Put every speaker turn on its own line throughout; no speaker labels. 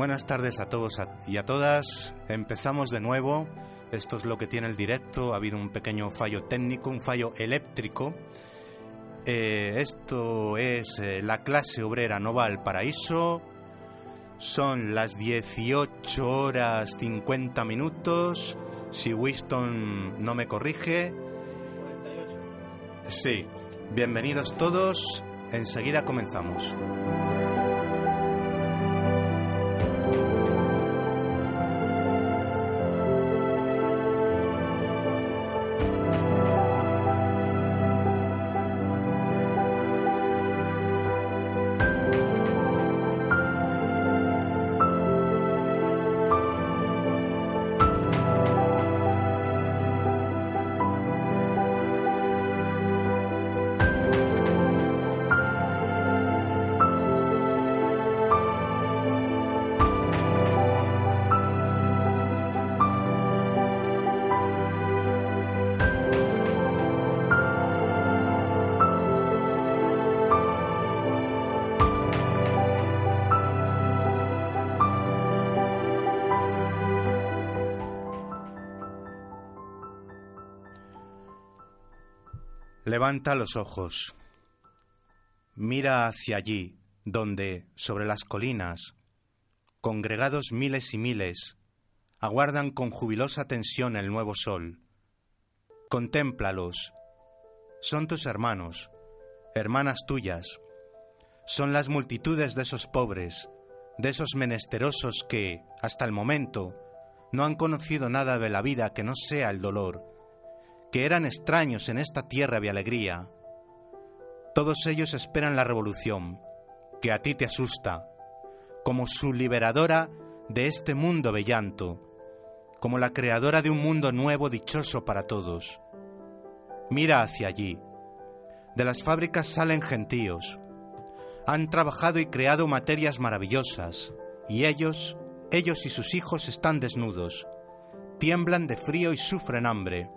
Buenas tardes a todos y a todas. Empezamos de nuevo. Esto es lo que tiene el directo. Ha habido un pequeño fallo técnico, un fallo eléctrico. Eh, esto es eh, la clase obrera no va al paraíso. Son las 18 horas 50 minutos. Si Winston no me corrige. Sí. Bienvenidos todos. Enseguida comenzamos. Levanta los ojos. Mira hacia allí, donde, sobre las colinas, congregados miles y miles, aguardan con jubilosa tensión el nuevo sol. Contémplalos. Son tus hermanos, hermanas tuyas. Son las multitudes de esos pobres, de esos menesterosos que, hasta el momento, no han conocido nada de la vida que no sea el dolor que eran extraños en esta tierra de alegría. Todos ellos esperan la revolución, que a ti te asusta, como su liberadora de este mundo de llanto, como la creadora de un mundo nuevo dichoso para todos. Mira hacia allí. De las fábricas salen gentíos. Han trabajado y creado materias maravillosas, y ellos, ellos y sus hijos están desnudos, tiemblan de frío y sufren hambre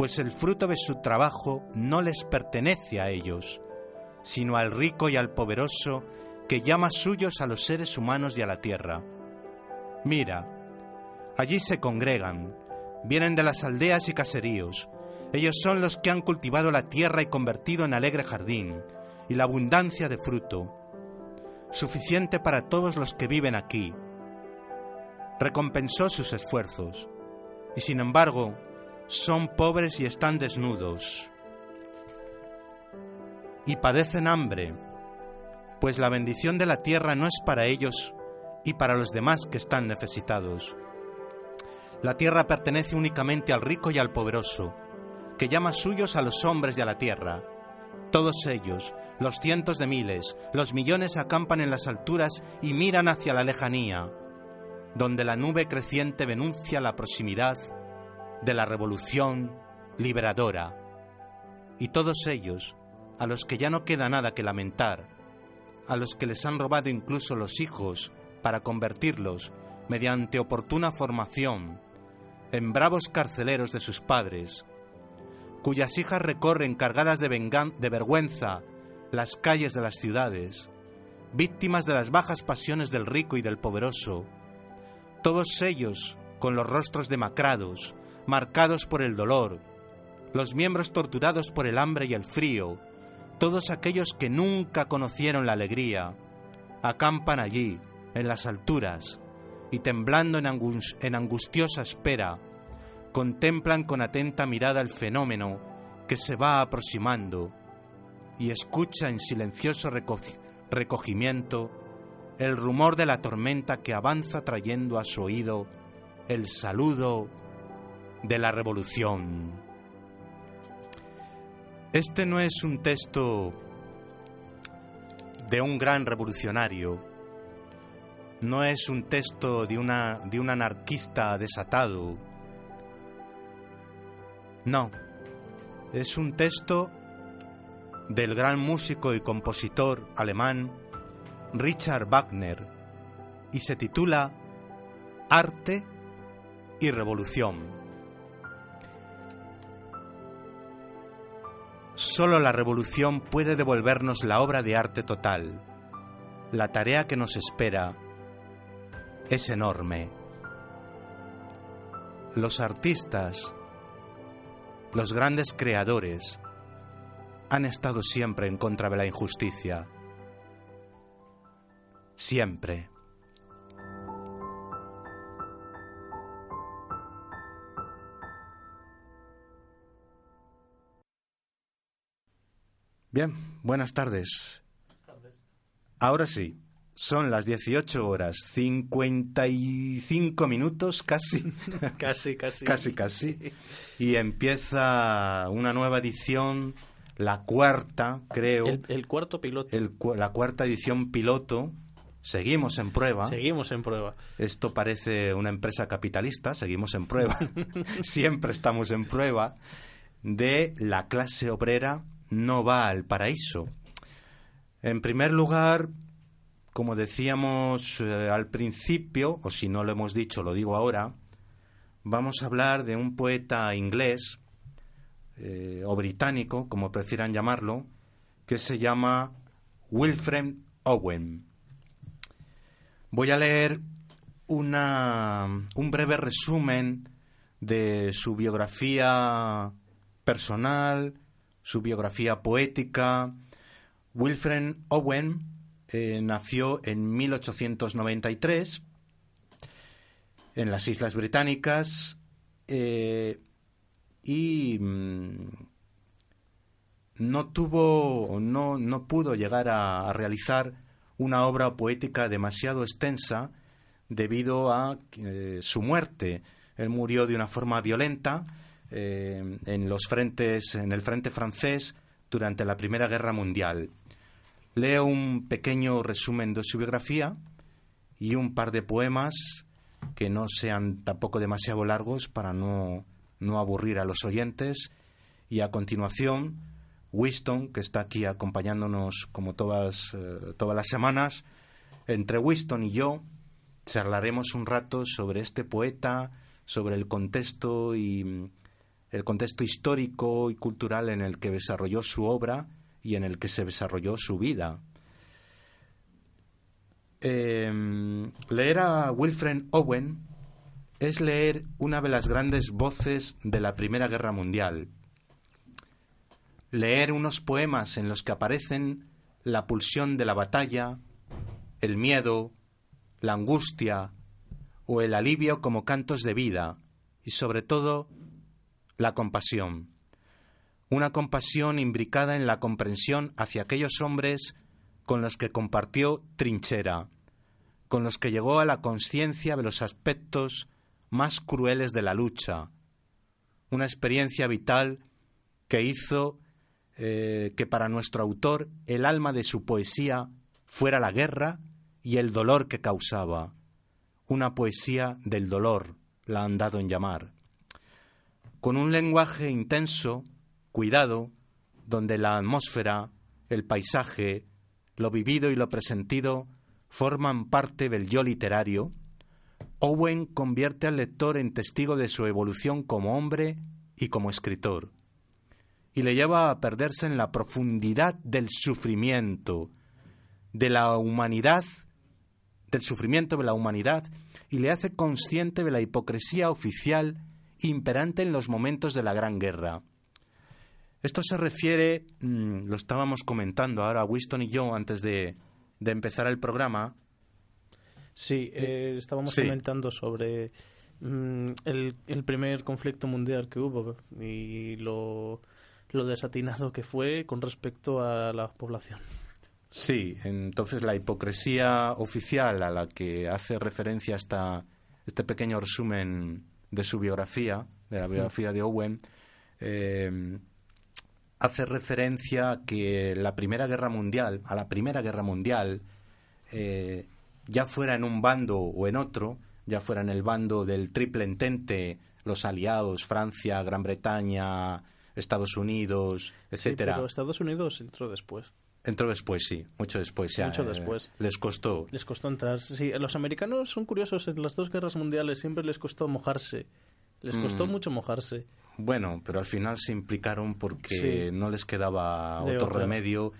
pues el fruto de su trabajo no les pertenece a ellos, sino al rico y al poderoso que llama suyos a los seres humanos y a la tierra. Mira, allí se congregan, vienen de las aldeas y caseríos, ellos son los que han cultivado la tierra y convertido en alegre jardín, y la abundancia de fruto, suficiente para todos los que viven aquí. Recompensó sus esfuerzos, y sin embargo, son pobres y están desnudos, y padecen hambre, pues la bendición de la tierra no es para ellos y para los demás que están necesitados. La tierra pertenece únicamente al rico y al poderoso, que llama suyos a los hombres y a la tierra. Todos ellos, los cientos de miles, los millones acampan en las alturas y miran hacia la lejanía, donde la nube creciente denuncia la proximidad de la revolución liberadora. Y todos ellos, a los que ya no queda nada que lamentar, a los que les han robado incluso los hijos para convertirlos, mediante oportuna formación, en bravos carceleros de sus padres, cuyas hijas recorren cargadas de, de vergüenza las calles de las ciudades, víctimas de las bajas pasiones del rico y del poderoso, todos ellos con los rostros demacrados, marcados por el dolor, los miembros torturados por el hambre y el frío, todos aquellos que nunca conocieron la alegría, acampan allí, en las alturas, y temblando en, angustiosa espera, contemplan con atenta mirada el fenómeno que se va aproximando y escucha en silencioso recogimiento el rumor de la tormenta que avanza trayendo a su oído el saludo de la revolución. Este no es un texto de un gran revolucionario, no es un texto de, una, de un anarquista desatado, no, es un texto del gran músico y compositor alemán Richard Wagner y se titula Arte y Revolución. Solo la revolución puede devolvernos la obra de arte total, la tarea que nos espera, es enorme. Los artistas, los grandes creadores, han estado siempre en contra de la injusticia. Siempre. Bien, buenas tardes. Ahora sí, son las 18 horas 55 minutos casi.
casi, casi.
casi, casi. Y empieza una nueva edición, la cuarta, creo.
El, cuarto piloto.
la cuarta edición piloto. Seguimos en prueba.
Seguimos en prueba.
Esto parece una empresa capitalista, seguimos en prueba. Siempre estamos en prueba de la clase obrera no va al paraíso. En primer lugar, como decíamos eh, al principio, o si no lo hemos dicho, lo digo ahora, vamos a hablar de un poeta inglés eh, o británico, como prefieran llamarlo, que se llama Wilfred Owen. Voy a leer una, un breve resumen de su biografía personal, su biografía poética. Wilfred Owen eh, nació en 1893 en las Islas Británicas eh, y mm, no tuvo, no, no pudo llegar a, realizar una obra poética demasiado extensa debido a eh, su muerte. Él murió de una forma violenta en los frentes, en el frente francés durante la Primera Guerra Mundial. Leo un pequeño resumen de su biografía y un par de poemas que no sean tampoco demasiado largos para no, no aburrir a los oyentes. Y a continuación, Winston, que está aquí acompañándonos como todas, eh, todas las semanas, entre Winston y yo charlaremos un rato sobre este poeta, sobre el contexto y el contexto histórico y cultural en el que desarrolló su obra y en el que se desarrolló su vida. Em, leer a Wilfred Owen es leer una de las grandes voces de la Primera Guerra Mundial. Leer unos poemas en los que aparecen la pulsión de la batalla, el miedo, la angustia o el alivio como cantos de vida y sobre todo la compasión. Una compasión imbricada en la comprensión hacia aquellos hombres con los que compartió trinchera, con los que llegó a la conciencia de los aspectos más crueles de la lucha, una experiencia vital que hizo eh, que para nuestro autor el alma de su poesía fuera la guerra y el dolor que causaba, una poesía del dolor, la han dado en llamar. Con un lenguaje intenso, cuidado, donde la atmósfera, el paisaje, lo vivido y lo presentido forman parte del yo literario, Owen convierte al lector en testigo de su evolución como hombre y como escritor, y le lleva a perderse en la profundidad del sufrimiento, de la humanidad, del sufrimiento de la humanidad, y le hace consciente de la hipocresía oficial imperante en los momentos de la Gran Guerra. Esto se refiere, mm, lo estábamos comentando ahora Winston y yo antes de, empezar el programa.
Sí, eh, estábamos comentando sobre mm, el, primer conflicto mundial que hubo y lo, lo desatinado que fue con respecto a la población.
Sí, entonces la hipocresía oficial a la que hace referencia esta, este pequeño resumen de su biografía, de la biografía de Owen, eh, hace referencia a que la Primera Guerra Mundial, a la Primera Guerra Mundial, eh, ya fuera en un bando o en otro, ya fuera en el bando del triple entente, los aliados, Francia, Gran Bretaña, Estados Unidos, etcétera.
Sí, pero Estados Unidos entró después.
Entró después, sí, mucho después.
mucho después.
les costó.
Les costó entrar. Sí, los americanos son curiosos. En las dos guerras mundiales siempre les costó mojarse. Les costó mm. mucho mojarse.
Bueno, pero al final se implicaron porque no les quedaba otro remedio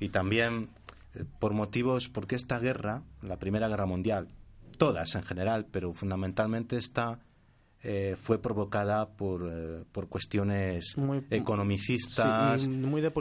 y también eh, por motivos, porque esta guerra, la Primera Guerra Mundial, todas en general, pero fundamentalmente esta eh, fue provocada por, eh, por cuestiones economicistas
muy de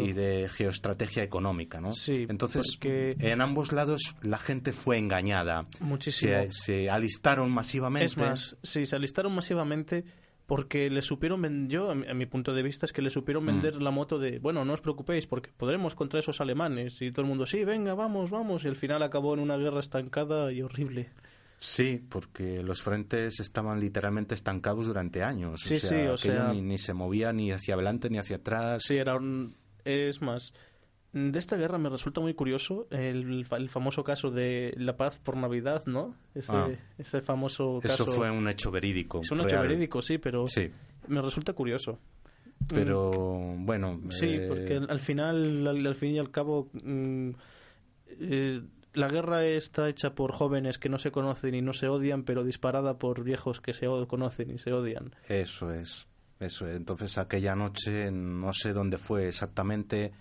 y de geoestrategia económica, ¿no? Entonces, en ambos lados la gente fue engañada.
Muchísimo.
Se, alistaron masivamente.
Es más, sí, se alistaron masivamente porque le supieron yo a mi, punto de vista es que le supieron mm. vender la moto de bueno no os preocupéis porque podremos contra esos alemanes y todo el mundo sí venga vamos vamos y al final acabó en una guerra estancada y horrible
Sí, porque los frentes estaban literalmente estancados durante años.
Sí, sí, o sea...
Ni, se movía ni hacia adelante ni hacia atrás.
Sí, era un... Es más, de esta guerra me resulta muy curioso el, famoso caso de la paz por Navidad, ¿no? Ese, ah. ese famoso caso...
Eso fue un hecho verídico.
Es un hecho verídico, sí, pero sí. me resulta curioso.
Pero, mm. bueno...
Sí, eh, porque al final, al, fin y al cabo... Mm, eh, la guerra está hecha por jóvenes que no se conocen y no se odian, pero disparada por viejos que se conocen y se odian.
Eso es, eso es. Entonces aquella noche, no sé dónde fue exactamente,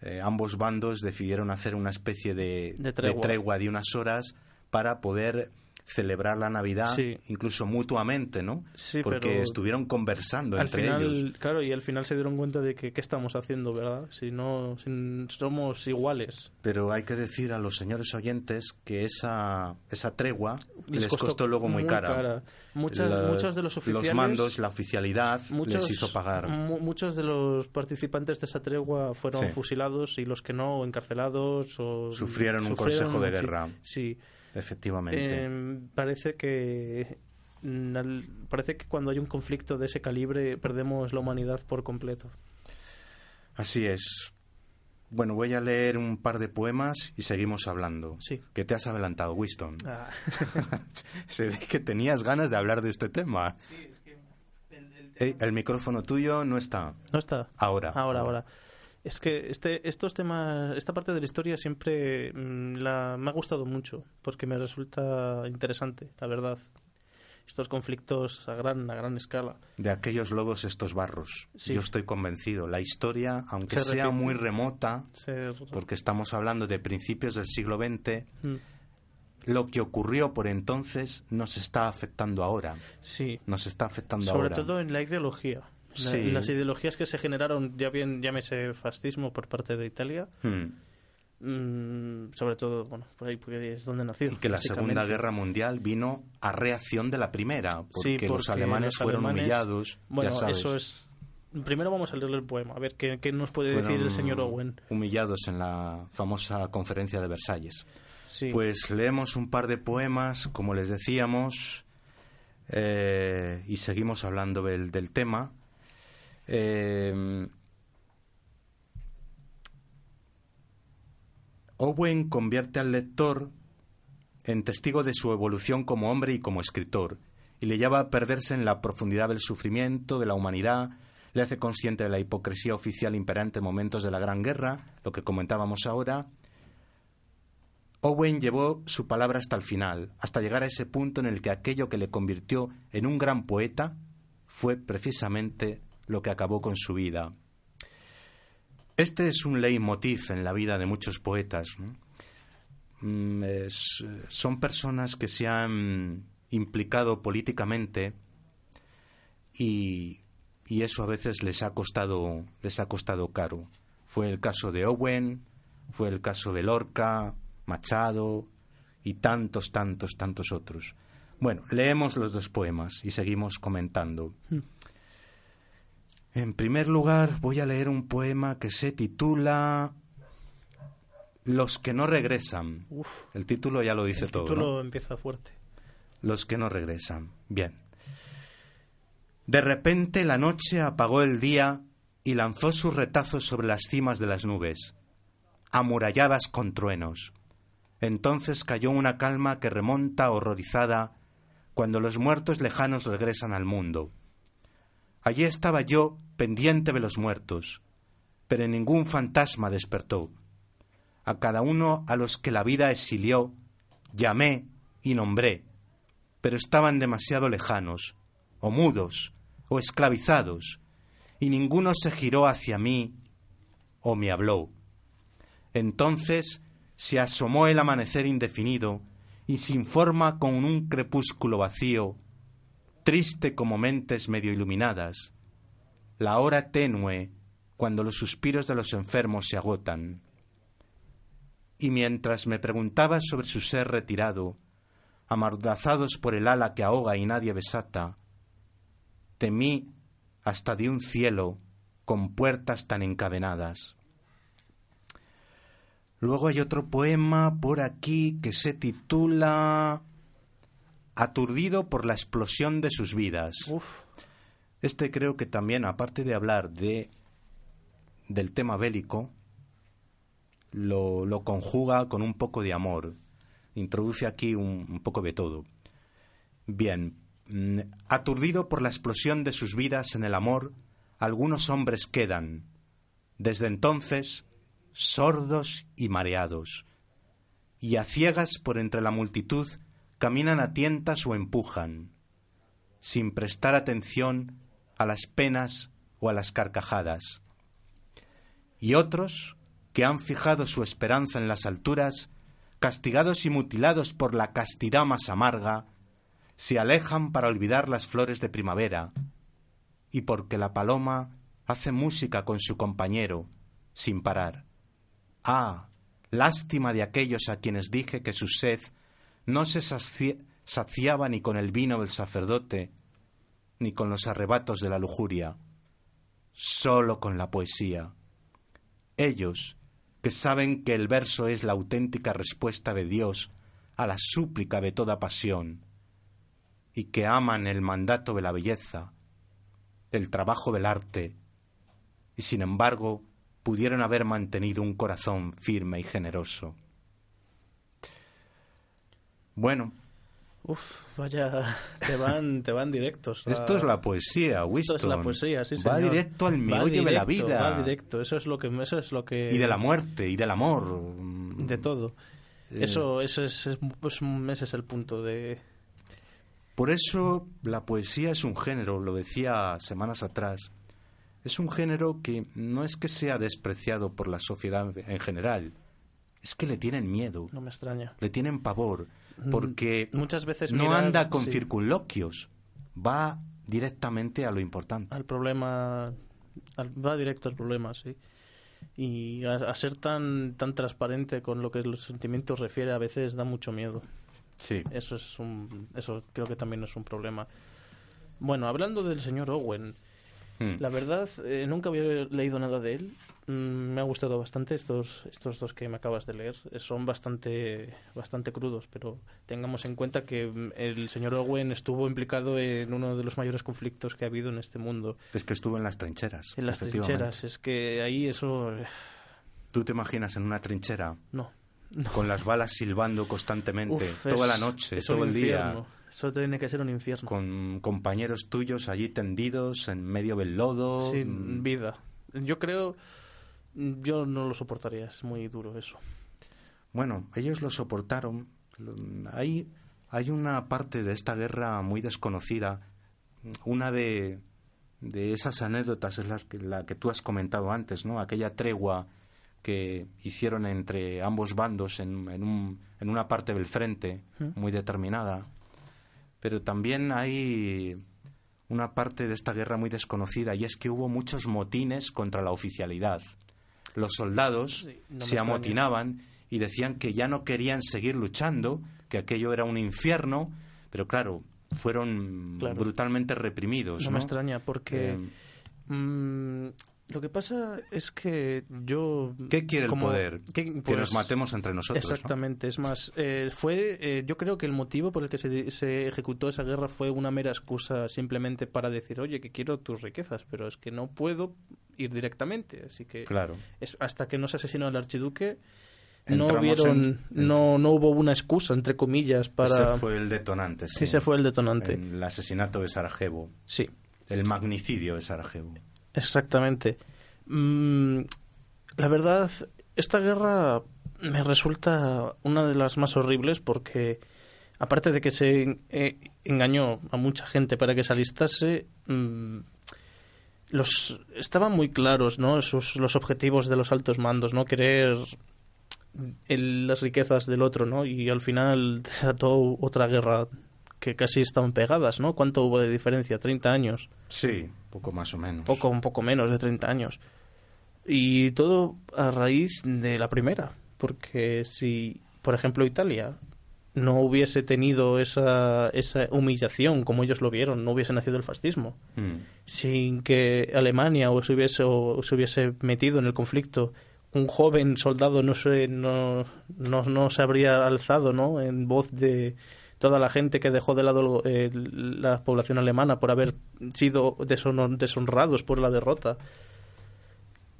eh, ambos bandos decidieron hacer una especie de, de tregua de unas horas para poder celebrar la Navidad incluso mutuamente, ¿no?
Sí,
Porque estuvieron conversando
al
entre
final,
ellos.
Claro, y al final se dieron cuenta de que qué estamos haciendo, ¿verdad? Si no somos iguales.
Pero hay que decir a los señores oyentes que esa esa tregua les, costó, luego muy, cara.
muchos de los oficiales
los mandos, la oficialidad les hizo pagar.
Muchos de los participantes de esa tregua fueron fusilados y los que no encarcelados o
sufrieron un consejo de guerra.
Sí.
Efectivamente.
Em, parece que parece que cuando hay un conflicto de ese calibre perdemos la humanidad por completo.
Así es. Bueno, voy a leer un par de poemas y seguimos hablando.
Sí.
Que te has adelantado, Winston.
Ah.
Se ve que tenías ganas de hablar de este tema.
Sí, es que
el, el, micrófono tuyo no está.
No está.
Ahora.
Ahora, ahora. Es que este, estos temas, esta parte de la historia siempre mm, la, me ha gustado mucho, porque me resulta interesante, la verdad. Estos conflictos a gran, a gran escala.
De aquellos lobos, estos barros. Yo estoy convencido. La historia, aunque sea muy remota, porque estamos hablando de principios del siglo XX, mm. lo que ocurrió por entonces nos está afectando ahora.
Sí.
Nos está afectando
ahora.
Sobre
todo en la ideología. Las ideologías que se generaron, ya bien llámese fascismo por parte de Italia, hmm. mm, sobre todo, bueno, por ahí es donde nació.
Y que la Segunda Guerra Mundial vino a reacción de la Primera, porque, los alemanes fueron humillados.
Bueno, eso es. Primero vamos a leerle el poema, a ver qué, nos puede decir el señor Owen.
Humillados en la famosa conferencia de Versalles. Pues leemos un par de poemas, como les decíamos, eh, y seguimos hablando del tema. Eh, Owen convierte al lector en testigo de su evolución como hombre y como escritor, y le lleva a perderse en la profundidad del sufrimiento de la humanidad, le hace consciente de la hipocresía oficial imperante en momentos de la Gran Guerra, lo que comentábamos ahora. Owen llevó su palabra hasta el final, hasta llegar a ese punto en el que aquello que le convirtió en un gran poeta fue precisamente lo que acabó con su vida. Este es un leitmotiv en la vida de muchos poetas. Mm, son personas que se han implicado políticamente y, y, eso a veces les ha costado les ha costado caro. Fue el caso de Owen, fue el caso de Lorca, Machado y tantos, tantos, tantos otros. Bueno, leemos los dos poemas y seguimos comentando. Mm. En primer lugar, voy a leer un poema que se titula Los que no regresan. el título ya lo dice todo.
El título empieza fuerte.
Los que no regresan. Bien. De repente la noche apagó el día y lanzó sus retazos sobre las cimas de las nubes, amuralladas con truenos. Entonces cayó una calma que remonta horrorizada cuando los muertos lejanos regresan al mundo Allí estaba yo, pendiente de los muertos, pero ningún fantasma despertó. A cada uno a los que la vida exilió, llamé y nombré, pero estaban demasiado lejanos, o mudos, o esclavizados, y ninguno se giró hacia mí o me habló. Entonces se asomó el amanecer indefinido y sin forma con un crepúsculo vacío, triste como mentes medio iluminadas, la hora tenue cuando los suspiros de los enfermos se agotan. Y mientras me preguntaba sobre su ser retirado, amordazados por el ala que ahoga y nadie besata, temí hasta de un cielo con puertas tan encadenadas. Luego hay otro poema por aquí que se titula Aturdido por la explosión de sus vidas. Este creo que también, aparte de hablar de del tema bélico, lo, lo conjuga con un poco de amor. Introduce aquí un, un poco de todo. Bien, mm, aturdido por la explosión de sus vidas en el amor, algunos hombres quedan. Desde entonces, sordos y mareados, y a ciegas por entre la multitud caminan a tientas o empujan, sin prestar atención a las penas o a las carcajadas. Y otros, que han fijado su esperanza en las alturas, castigados y mutilados por la castidad más amarga, se alejan para olvidar las flores de primavera, y porque la paloma hace música con su compañero, sin parar. Ah, lástima de aquellos a quienes dije que su sed no se saciaba ni con el vino del sacerdote, ni con los arrebatos de la lujuria, sólo con la poesía. Ellos, que saben que el verso es la auténtica respuesta de Dios a la súplica de toda pasión, y que aman el mandato de la belleza, el trabajo del arte, y sin embargo pudieron haber mantenido un corazón firme y generoso. Bueno.
Uf, vaya, te van, te van directos.
Esto es la poesía, Winston.
Esto es la poesía, sí,
Va directo al meollo de la vida.
Va directo, eso es lo que, eso es lo que.
Y de la muerte y del amor.
De todo. Eh. Eso, eso es, pues, ese es el punto de.
Por eso la poesía es un género, lo decía semanas atrás, es un género que no es que sea despreciado por la sociedad en general, es que le tienen miedo.
No me extraña.
Le tienen pavor, porque
muchas veces
no anda con circunloquios, va directamente a lo importante.
Al problema, va directo al problema, sí. Y a, ser tan tan transparente con lo que los sentimientos refiere a veces da mucho miedo.
Sí.
Eso es un, eso creo que también es un problema. Bueno, hablando del señor Owen, hmm. la verdad eh, nunca había leído nada de él me ha gustado bastante estos estos dos que me acabas de leer. Son bastante bastante crudos pero tengamos en cuenta que mm, el señor Owen estuvo implicado en uno de los mayores conflictos que ha habido en este mundo.
Es que estuvo en las trincheras
en las trincheras es que ahí eso eh,
tú te imaginas en una trinchera
no,
con las balas silbando constantemente toda la noche todo el día.
eso tiene que ser un infierno.
Con compañeros tuyos allí tendidos en medio del lodo
sin mm. vida. Yo creo yo no lo soportaría, es muy duro eso.
Bueno, ellos lo soportaron. Hay, hay una parte de esta guerra muy desconocida. Una de, de esas anécdotas es la que, la que tú has comentado antes, ¿no? Aquella tregua que hicieron entre ambos bandos en, en, un, en una parte del frente muy determinada. Pero también hay una parte de esta guerra muy desconocida y es que hubo muchos motines contra la oficialidad los soldados se amotinaban y decían que ya no querían seguir luchando, que aquello era un infierno, pero claro, fueron brutalmente reprimidos.
No, me extraña, porque eh, mm, lo que pasa es que yo...
¿Qué quiere el poder? que nos pues, matemos entre nosotros.
Exactamente. Es más, eh, fue, eh, yo creo que el motivo por el que se, se, ejecutó esa guerra fue una mera excusa simplemente para decir, oye, que quiero tus riquezas, pero es que no puedo ir directamente. Así que
claro.
es, hasta que no se asesinó al archiduque, no, hubieron, no, no hubo una excusa, entre comillas, para...
Ese fue el detonante, sí.
Sí, ese fue el detonante.
El asesinato de Sarajevo.
Sí.
El magnicidio de Sarajevo.
Exactamente. Mm, la verdad, esta guerra me resulta una de las más horribles porque, aparte de que se eh, engañó a mucha gente para que se alistase, mm, los estaban muy claros, ¿no? los objetivos de los altos mandos, ¿no? Querer las riquezas del otro, ¿no? Y al final desató otra guerra que casi estaban pegadas, ¿no? ¿Cuánto hubo de diferencia? ¿30 años?
Sí, poco más o menos.
Poco, un poco menos de 30 años. Y todo a raíz de la primera, porque si, por ejemplo, Italia no hubiese tenido esa, esa humillación como ellos lo vieron, no hubiese nacido el fascismo. Mm. Sin que Alemania o se, hubiese, o se hubiese metido en el conflicto, un joven soldado no se, no, no, no se habría alzado ¿no? en voz de, toda la gente que dejó de lado eh, la población alemana por haber sido deshonrados por la derrota.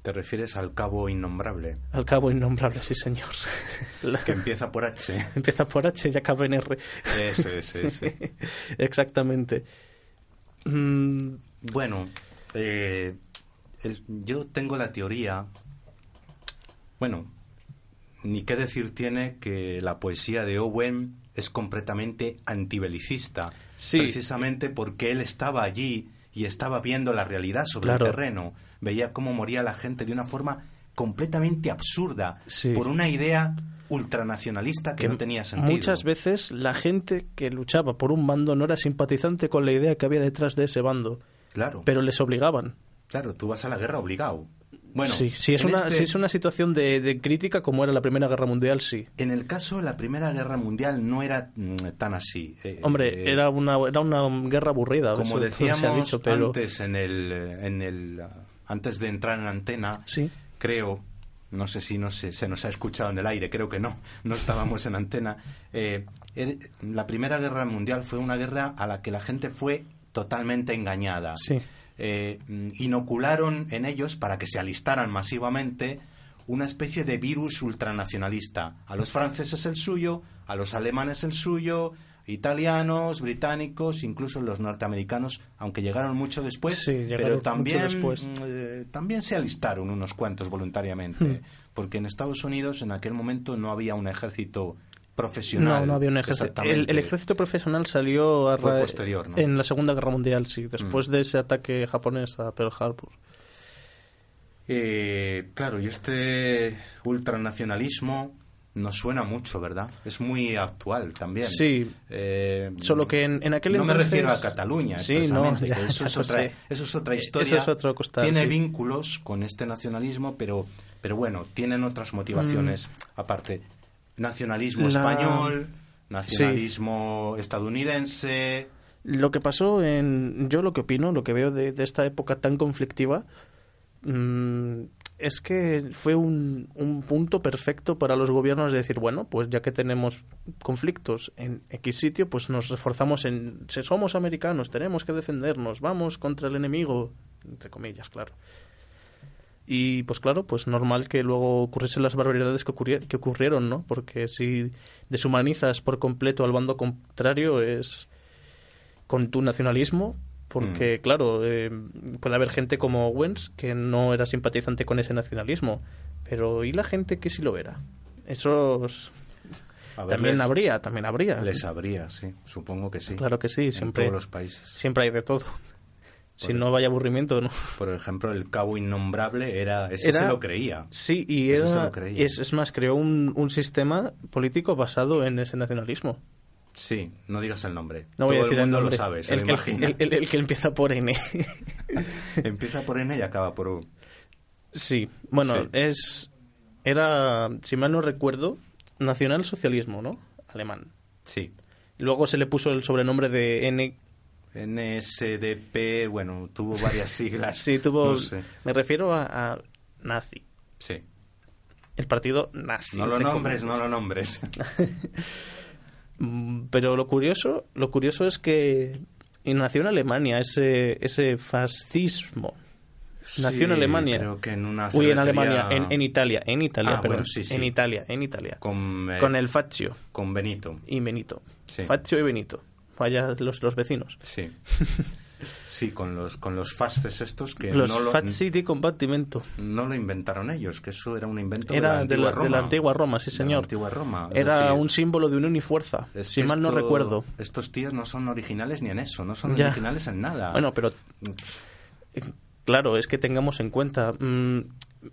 ¿Te refieres al cabo innombrable?
Al cabo innombrable, sí, señor.
Que empieza por H.
Empieza por H y acaba en R.
Ese, ese, ese.
Exactamente.
Mm, bueno, eh, yo tengo la teoría. Bueno, ni qué decir tiene que la poesía de Owen es completamente antibelicista, precisamente porque él estaba allí y estaba viendo la realidad sobre el terreno, veía cómo moría la gente de una forma completamente absurda por una idea ultranacionalista que, no tenía sentido.
Muchas veces la gente que luchaba por un bando no era simpatizante con la idea que había detrás de ese bando.
Claro.
Pero les obligaban.
Claro, tú vas a la guerra obligado. Bueno,
sí, si es, una, este es una situación de, crítica como era la Primera Guerra Mundial, sí.
En el caso de la Primera Guerra Mundial no era mm, tan así.
Eh, Hombre, eh, era, una, era una guerra aburrida.
Como decíamos antes, en el, en el, antes de entrar en antena,
sí.
creo, no sé si no se, se, nos ha escuchado en el aire, creo que no, no estábamos en antena. Eh, la Primera Guerra Mundial fue una guerra a la que la gente fue totalmente engañada.
Sí
eh, inocularon en ellos para que se alistaran masivamente una especie de virus ultranacionalista. A los franceses el suyo, a los alemanes el suyo, italianos, británicos, incluso los norteamericanos, aunque llegaron mucho después, pero también, eh, también se alistaron unos cuantos voluntariamente, hmm. porque en Estados Unidos en aquel momento no había un ejército profesional.
No, no había un ejército. El, ejército profesional salió a
posterior,
en la Segunda Guerra Mundial, sí, después mm. de ese ataque japonés a Pearl Harbor.
Eh, claro, y este ultranacionalismo nos suena mucho, ¿verdad? Es muy actual también.
Sí. Eh, Solo que en, aquel
no
me
refiero a Cataluña, sí, no, eso, es otra, eso es otra historia.
Eso es otro
tiene vínculos con este nacionalismo, pero, pero bueno, tienen otras motivaciones mm. aparte nacionalismo español, nacionalismo estadounidense.
Lo que pasó en. Yo lo que opino, lo que veo de, esta época tan conflictiva, mm, es que fue un, un, punto perfecto para los gobiernos de decir, bueno, pues ya que tenemos conflictos en X sitio, pues nos reforzamos en. Si somos americanos, tenemos que defendernos, vamos contra el enemigo, entre comillas, claro. Y pues claro, pues normal que luego ocurriesen las barbaridades que, que ocurrieron, ¿no? Porque si deshumanizas por completo al bando contrario es con tu nacionalismo, porque mm. claro, eh, puede haber gente como Owens que no era simpatizante con ese nacionalismo, pero ¿y la gente que sí lo era? Esos también habría, también habría.
Les habría, sí, supongo que sí.
Claro que sí, siempre.
En todos los países.
Siempre hay de todo si no vaya aburrimiento, ¿no?
Por ejemplo, el cabo innombrable era... Ese se lo creía.
Sí, y era, Es, más, creó un, un, sistema político basado en ese nacionalismo.
Sí, no digas el nombre.
No voy a decir
el
mundo
lo sabe,
el, el, que empieza por N.
empieza por N y acaba por U.
Sí, bueno, es... Era, si mal no recuerdo, nacionalsocialismo, ¿no? Alemán.
Sí.
Luego se le puso el sobrenombre de N
NSDP, bueno, tuvo varias siglas.
sí, tuvo. Me refiero a, nazi.
Sí.
El partido nazi.
No lo nombres, no lo nombres.
Pero lo curioso, lo curioso es que nació en Alemania ese, ese fascismo. Nació en Alemania.
Creo que en una
Uy, en Alemania, en, Italia, en Italia, ah, perdón. En Italia, en Italia.
Con,
eh, con el Faccio.
Con Benito.
Y Benito. Faccio y Benito vaya los, los vecinos.
Sí. Sí, con los, con los fasces estos que
los
no lo,
Fat City Compartimento.
No lo inventaron ellos, que eso era un invento
era
de la antigua
Roma. De la antigua Roma, sí señor.
antigua Roma.
Era un símbolo de unión y fuerza, si mal no recuerdo.
Estos tíos no son originales ni en eso, no son originales en nada.
Bueno, pero... Claro, es que tengamos en cuenta... Mm,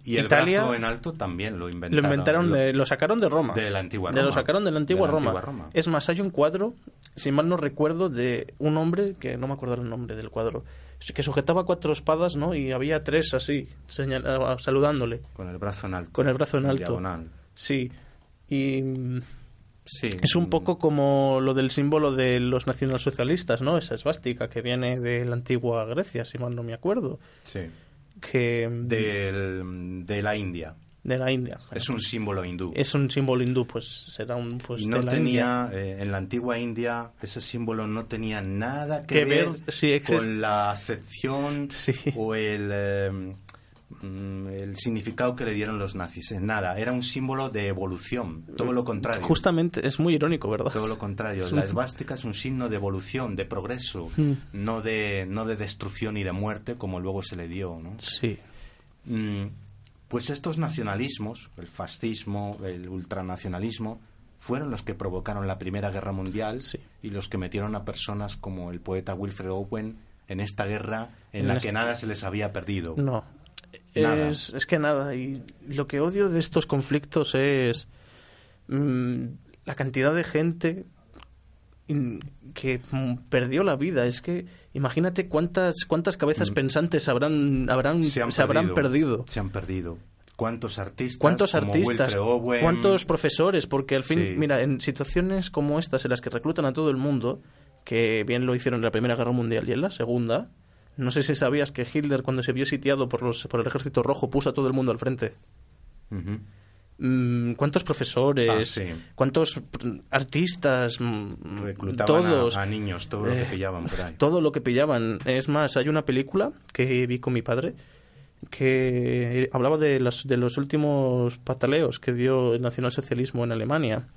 y el
Italia
brazo en alto también lo inventaron.
lo inventaron, de- lo sacaron de Roma.
de la antigua
De
Roma.
lo sacaron de la antigua,
De la
Roma.
antigua Roma.
Es más, hay un cuadro, si mal no recuerdo, de un hombre, que no me acuerdo el nombre del cuadro, que sujetaba cuatro espadas, ¿no? Y había tres así, señal- ah, saludándole,
Con el brazo en alto.
con el brazo en alto.
Diagonal.
Sí. Y
Sí.
es un
mm,
poco como lo del símbolo de los nacionalsocialistas, ¿no? Esa esvástica que viene de la antigua Grecia, si mal no me acuerdo.
Sí.
Que mm,
Del- de la India.
de la India.
Es un símbolo hindú.
Es un símbolo hindú, pues será un pues
y no
de la India.
tenía, eh, en la antigua India, ese símbolo no tenía nada que,
Que
ver,
ver, exis-
con la acepción
Sí.
o el, eh, el significado que le dieron los nazis. Eh, Nada, era un símbolo de evolución, todo lo contrario.
Justamente, es muy irónico, ¿verdad?
Todo lo contrario.
Es
La esvástica es un signo de evolución, de progreso,
Mm.
no, de, no de destrucción y de muerte como luego se le dio. ¿no?
Sí.
Mm, Pues estos nacionalismos, el fascismo, el ultranacionalismo, fueron los que provocaron la Primera Guerra Mundial
Sí.
y los que metieron a personas como el poeta Wilfred Owen en esta guerra en
En
la
este-
que nada se les había perdido.
No. Es, es que nada. Y lo que odio de estos conflictos es mm, la cantidad de gente que perdió la vida. Es que imagínate cuántas cuántas cabezas
Mm.
pensantes habrán habrán
se han,
habrán perdido.
Se han perdido. ¿Cuántos artistas?
¿Cuántos
como
artistas?
Wilfred Owen,
¿Cuántos profesores? Porque al fin,
Sí.
mira, en situaciones como estas en las que reclutan a todo el mundo, que bien lo hicieron en la Primera Guerra Mundial y en la Segunda, no sé si sabías que Hitler cuando se vio sitiado por, los, por el Ejército Rojo puso a todo el mundo al frente. Mm, ¿Cuántos profesores?
Ah, sí.
¿Cuántos artistas? Mm,
Reclutaban a-
todos.
a, niños, todo lo que
Eh,
pillaban por ahí.
Todo lo que pillaban. Es más, hay una película que vi con mi padre que hablaba de los, de los últimos pataleos que dio el nacionalsocialismo en Alemania.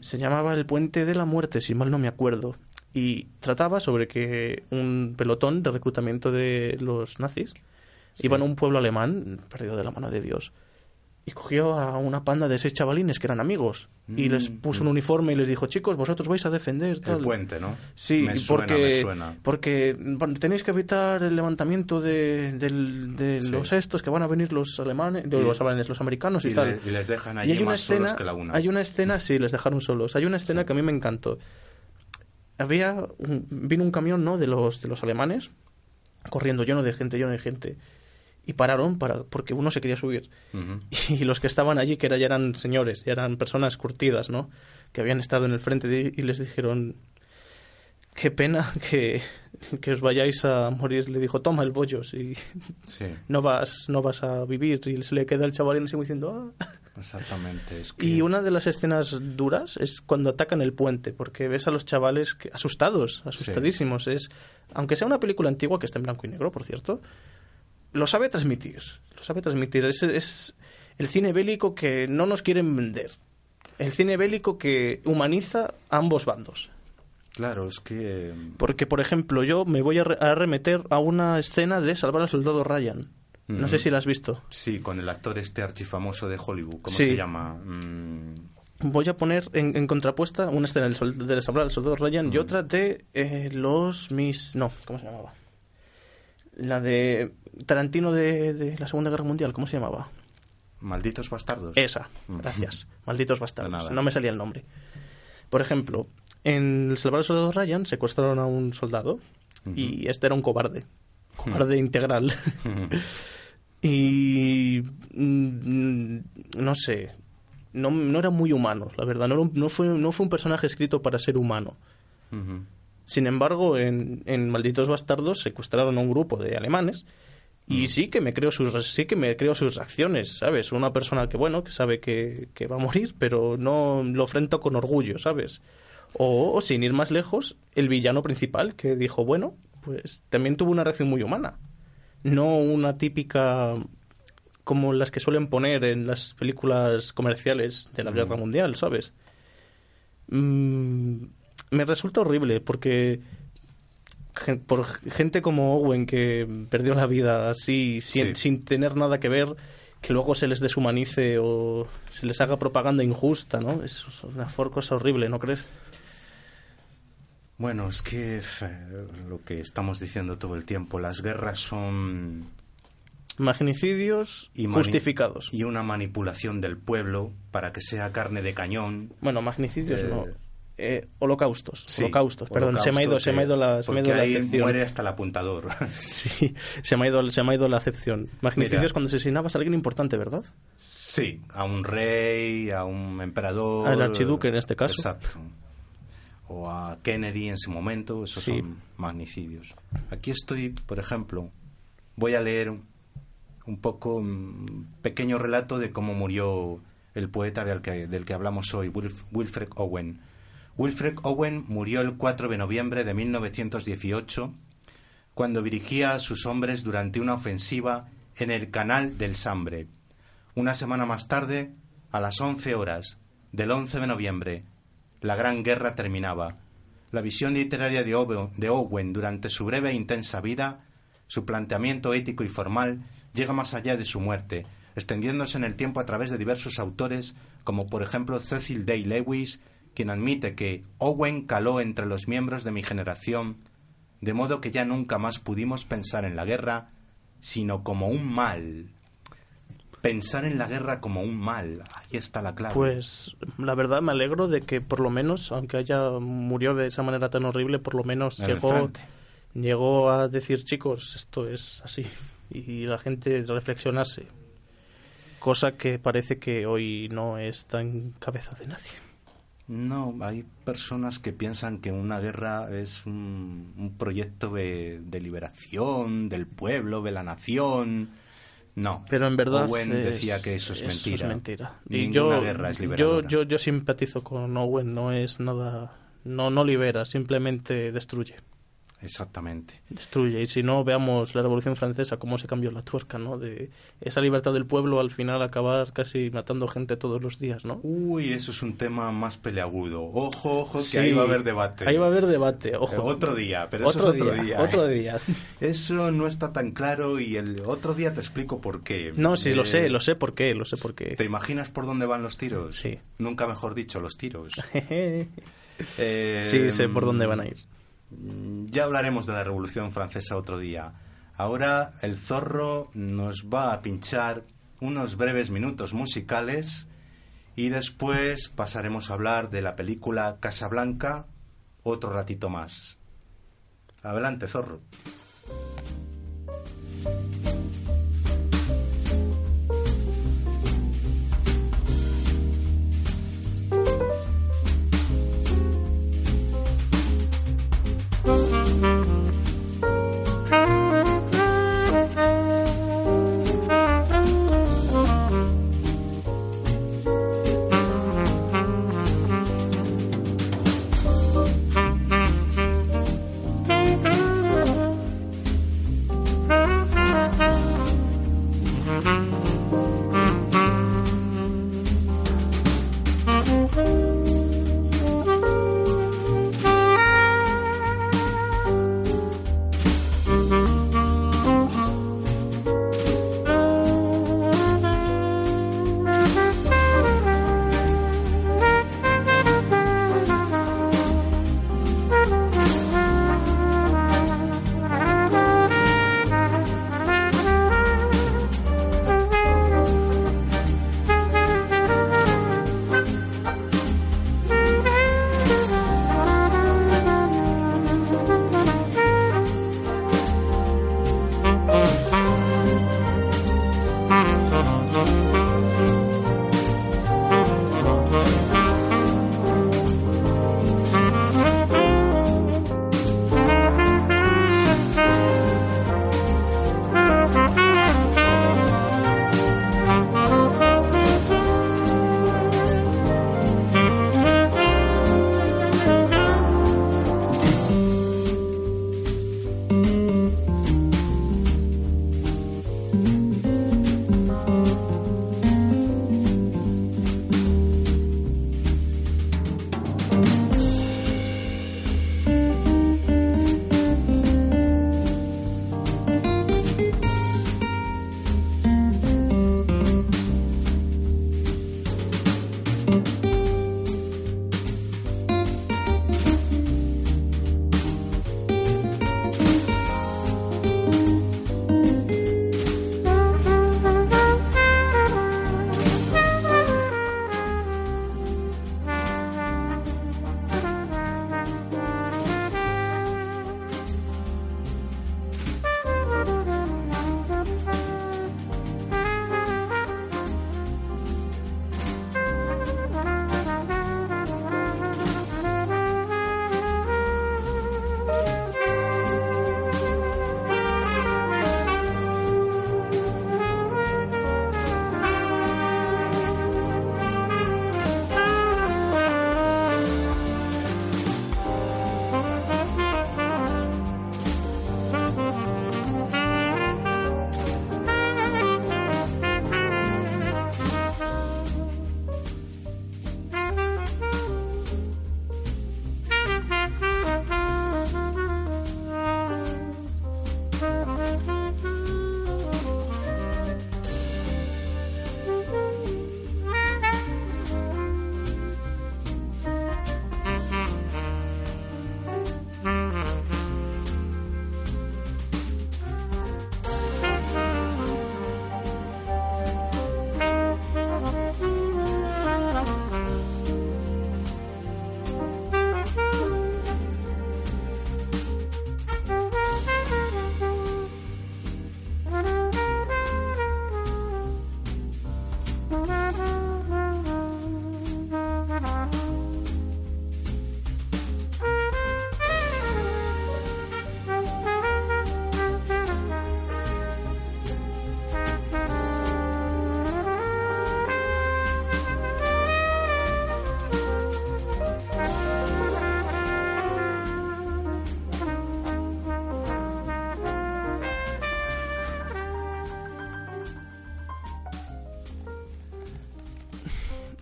Se llamaba El Puente de la Muerte, si mal no me acuerdo. Y trataba sobre que un pelotón de reclutamiento de los nazis
Sí.
iban a un pueblo alemán, perdido de la mano de Dios, y cogió a una panda de seis chavalines que eran amigos y les
Mm,
puso
mm.
un uniforme y les dijo, chicos, vosotros vais a defender tal.
El puente, ¿no?
Sí,
me suena,
porque,
me suena.
porque bueno, tenéis que evitar el levantamiento de, del- de
Sí.
los estos que van a venir los alemanes,
Y-
los alemanes, los americanos y,
Y,
tal.
le- y les dejan allí
hay una
solos
escena,
que la una.
hay una escena, sí, les dejaron solos. Hay una escena
Sí.
que a mí me encantó. Había, vino un camión, ¿no? De los, de los alemanes, corriendo lleno de gente, lleno de gente. Y pararon para, porque uno se quería subir. Y los que estaban allí, que era, ya eran señores, ya eran personas curtidas, ¿no? Que habían estado en el frente de- y les dijeron, qué pena que, que os vayáis a morir. Le dijo, toma el bollo, si
Sí,
no vas, no vas a vivir. Y se le queda el chavalín así diciendo, ah.
Exactamente. Es que...
Y una de las escenas duras es cuando atacan el puente, porque ves a los chavales que- asustados, asustadísimos. Es, aunque sea una película antigua que está en blanco y negro, por cierto, lo sabe transmitir. Lo sabe transmitir. Es, es el cine bélico que no nos quieren vender. El cine bélico que humaniza a ambos bandos.
Claro, es que...
Porque, por ejemplo, yo me voy a, re- a remeter a una escena de Salvar al Soldado Ryan. No sé si la has visto.
Sí, con el actor este archifamoso de Hollywood. ¿Cómo
Sí.
se llama? Mm,
Voy a poner en, en contrapuesta una escena del, sol- de Salvar al Soldado Ryan y
Mm.
otra de eh, los mis... No, ¿cómo se llamaba? La de Tarantino de, de la Segunda Guerra Mundial, ¿cómo se llamaba?
Malditos bastardos.
Esa,
Mm.
gracias. Malditos bastardos. No me salía el nombre. Por ejemplo, en El Salvar al Soldado Ryan secuestraron a un soldado y este era un cobarde. Cobarde integral. y mm, no sé no, no era muy humano la verdad. No, no fue no fue un personaje escrito para ser humano. Sin embargo en, en malditos bastardos secuestraron a un grupo de alemanes y sí que me creo sus sí que me creo sus reacciones sabes una persona que bueno que sabe que, que va a morir pero no lo enfrenta con orgullo sabes o, o sin ir más lejos el villano principal que dijo bueno pues también tuvo una reacción muy humana no una típica como las que suelen poner en las películas comerciales de la
Ujú.
guerra mundial, ¿sabes? Mm, me resulta horrible porque por gente como Owen que perdió la vida así sin,
Sí.
sin tener nada que ver que luego se les deshumanice o se les haga propaganda injusta, ¿no? Es una cosa horrible, ¿no crees?
Bueno, es que eh, lo que estamos diciendo todo el tiempo, las guerras son
Magnicidios justificados.
Y una manipulación del pueblo para que sea carne de cañón.
Bueno, magnicidios no. Eh, eh, holocaustos, holocaustos, perdón, se me ha ido, se me ha ido la, se me ha ido la acepción.
muere hasta el apuntador.
sí, se me ha ido, se me ha ido la acepción. Magnicidios cuando asesinabas a alguien importante, ¿verdad?
Sí, a un rey, a un emperador.
Al archiduque en este caso.
Exacto. O a Kennedy en su momento, esos son magnicidios. Aquí estoy, por ejemplo, voy a leer un poco un pequeño relato de cómo murió el poeta del que, del que hablamos hoy, Wilfred Owen. Wilfred Owen murió el 4 de noviembre de 1918 cuando dirigía a sus hombres durante una ofensiva en el Canal del Sambre. Una semana más tarde, a las 11 horas del 11 de noviembre, la Gran Guerra terminaba. La visión literaria de Owen durante su breve e intensa vida, su planteamiento ético y formal, llega más allá de su muerte, extendiéndose en el tiempo a través de diversos autores, como por ejemplo Cecil Day Lewis, quien admite que Owen caló entre los miembros de mi generación, de modo que ya nunca más pudimos pensar en la guerra, sino como un mal. Pensar en la guerra como un mal, ahí está la clave.
Pues la verdad me alegro de que por lo menos, aunque haya murió de esa manera tan horrible, por lo menos llegó, llegó a decir chicos, esto es así, y la gente reflexionase, cosa que parece que hoy no está en cabeza de nadie.
No, hay personas que piensan que una guerra es un, proyecto de, liberación del pueblo, de la nación. No,
pero en verdad
Owen decía que eso es mentira.
mentira.
Y Ninguna guerra es liberadora.
Yo, yo, yo simpatizo con Owen, no es nada, no, no libera, simplemente destruye.
Exactamente.
Destruye. Y si no, veamos la Revolución Francesa, cómo se cambió la tuerca, ¿no? De esa libertad del pueblo al final acabar casi matando gente todos los días, ¿no?
Uy, eso es un tema más peleagudo. Ojo, ojo, que ahí va a haber debate.
Ahí va a haber debate, ojo.
otro día, pero eso es otro día.
Otro día.
Eso no está tan claro y el otro día te explico por qué.
No, sí, lo sé, lo sé por qué, lo sé por qué.
¿Te imaginas por dónde van los tiros?
Sí.
Nunca mejor dicho, los tiros.
sí, sé por dónde van a ir.
Mm, ya hablaremos de la Revolución Francesa otro día. Ahora el zorro nos va a pinchar unos breves minutos musicales y después pasaremos a hablar de la película Casablanca otro ratito más. Adelante, zorro.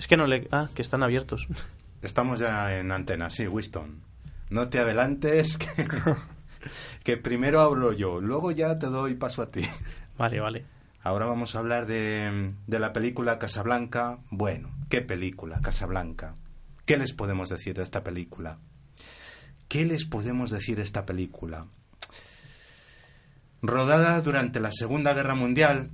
Es que no le... Ah, que están abiertos.
Estamos ya en antena, sí, Winston. No te adelantes, que, que primero hablo yo, luego ya te doy paso a ti.
Vale, vale.
Ahora vamos a hablar de, de la película Casablanca. Bueno, ¿qué película, Casablanca? ¿Qué les podemos decir de esta película? ¿Qué les podemos decir de esta película? Rodada durante la Segunda Guerra Mundial,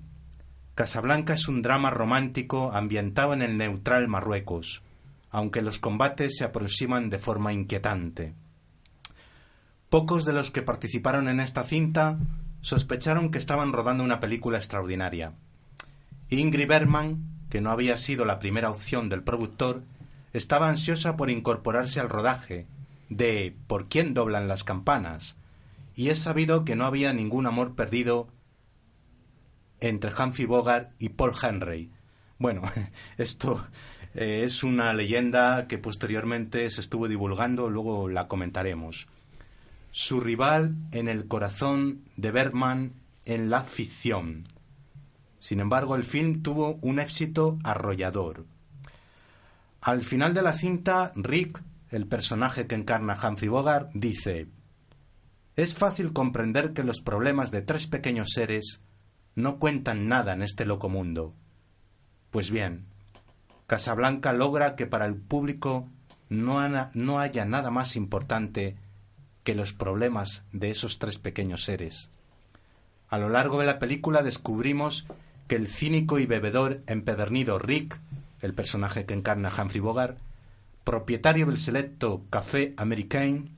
Casablanca es un drama romántico ambientado en el neutral Marruecos, aunque los combates se aproximan de forma inquietante. Pocos de los que participaron en esta cinta sospecharon que estaban rodando una película extraordinaria. Ingrid Bergman, que no había sido la primera opción del productor, estaba ansiosa por incorporarse al rodaje de ¿Por quién doblan las campanas? y es sabido que no había ningún amor perdido entre Humphrey Bogart y Paul Henry. Bueno, esto eh, es una leyenda que posteriormente se estuvo divulgando, luego la comentaremos. Su rival en el corazón de Bergman en la ficción. Sin embargo, el film tuvo un éxito arrollador. Al final de la cinta, Rick, el personaje que encarna Humphrey Bogart, dice Es fácil comprender que los problemas de tres pequeños seres no cuentan nada en este loco mundo. Pues bien, Casablanca logra que para el público no, no haya nada más importante que los problemas de esos tres pequeños seres. A lo largo de la película descubrimos que el cínico y bebedor empedernido Rick el personaje que encarna Humphrey Bogart, propietario del selecto Café Americain,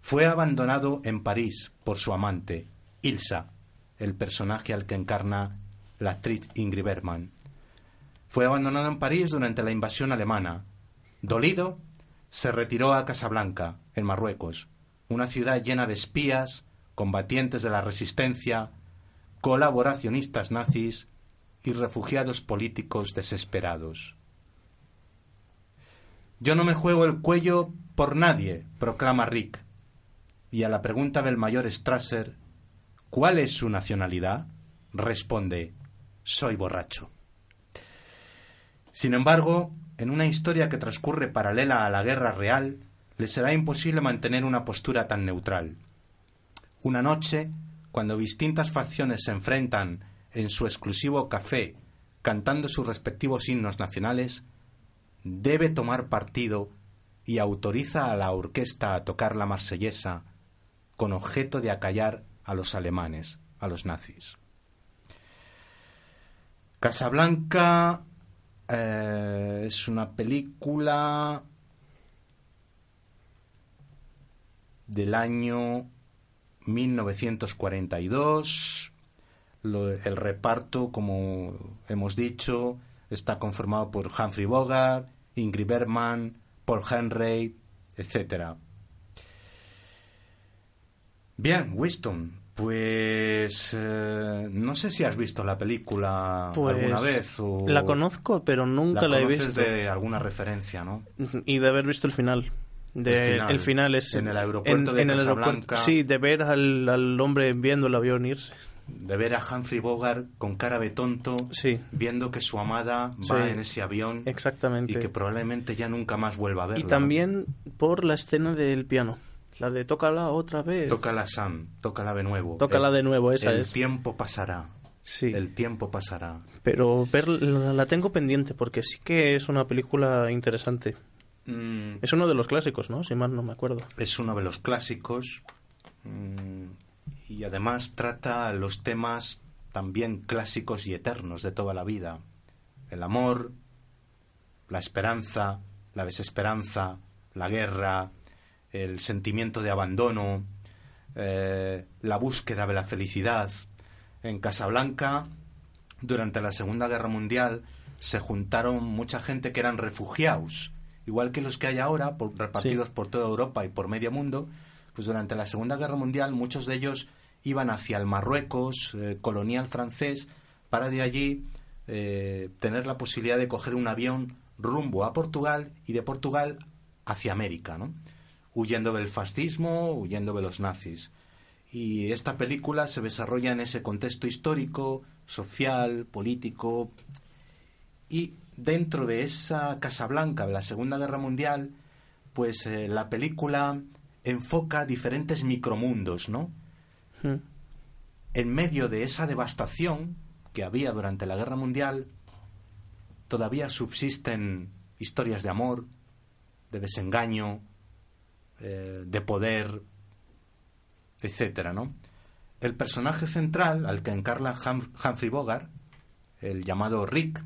fue abandonado en París por su amante, Ilsa, el personaje al que encarna la actriz Ingrid Bergman. Fue abandonado en París durante la invasión alemana. Dolido, se retiró a Casablanca, en Marruecos, una ciudad llena de espías, combatientes de la resistencia, colaboracionistas nazis y refugiados políticos desesperados. Yo no me juego el cuello por nadie, proclama Rick. Y a la pregunta del mayor Strasser, ¿cuál es su nacionalidad? responde, soy borracho. Sin embargo, en una historia que transcurre paralela a la guerra real, le será imposible mantener una postura tan neutral. Una noche, cuando distintas facciones se enfrentan en su exclusivo café cantando sus respectivos himnos nacionales, debe tomar partido y autoriza a la orquesta a tocar la marsellesa con objeto de acallar a los alemanes, a los nazis. Casablanca eh, es una película del año 1942 el reparto, como hemos dicho, está conformado por Humphrey Bogart, Ingrid Bergman, Paul Henry, etc. Bien, Winston, pues eh, no sé si has visto la película
pues,
alguna vez.
la conozco, pero nunca la, he visto.
de alguna referencia, ¿no?
Y de haber visto el final. De, el, final. es
en el aeropuerto de Casablanca.
sí, de ver al, al hombre viendo el avión irse
de ver a Humphrey Bogart con cara de tonto, viendo que su amada va en ese avión
Exactamente.
y que probablemente ya nunca más vuelva a verla.
Y también por la escena del piano, la de tócala otra vez.
Tócala Sam, tócala de nuevo.
Tócala de nuevo, esa
el tiempo pasará. Sí. El tiempo pasará.
Pero la tengo pendiente porque sí que es una película interesante.
Mm.
Es uno de los clásicos, ¿no? Si mal no me acuerdo.
Es uno de los clásicos. Mm, y además trata los temas también clásicos y eternos de toda la vida. El amor, la esperanza, la desesperanza, la guerra, el sentimiento de abandono, eh, la búsqueda de la felicidad. En Casablanca, durante la Segunda Guerra Mundial, se juntaron mucha gente que eran refugiados, igual que los que hay ahora, repartidos por toda Europa y por medio mundo, pues durante la Segunda Guerra Mundial muchos de ellos iban hacia el Marruecos eh, colonial francés para de allí eh, tener la posibilidad de coger un avión rumbo a Portugal y de Portugal hacia América, ¿no? Huyendo del fascismo, huyendo de los nazis. Y esta película se desarrolla en ese contexto histórico, social, político, y dentro de esa Casa Blanca de la Segunda Guerra Mundial, pues eh, la película enfoca diferentes micromundos, ¿no?
Hmm.
En medio de esa devastación que había durante la Guerra Mundial, todavía subsisten historias de amor, de desengaño, eh, de poder, etcétera, ¿no? El personaje central, al que encarna Humphrey Bogart, el llamado Rick,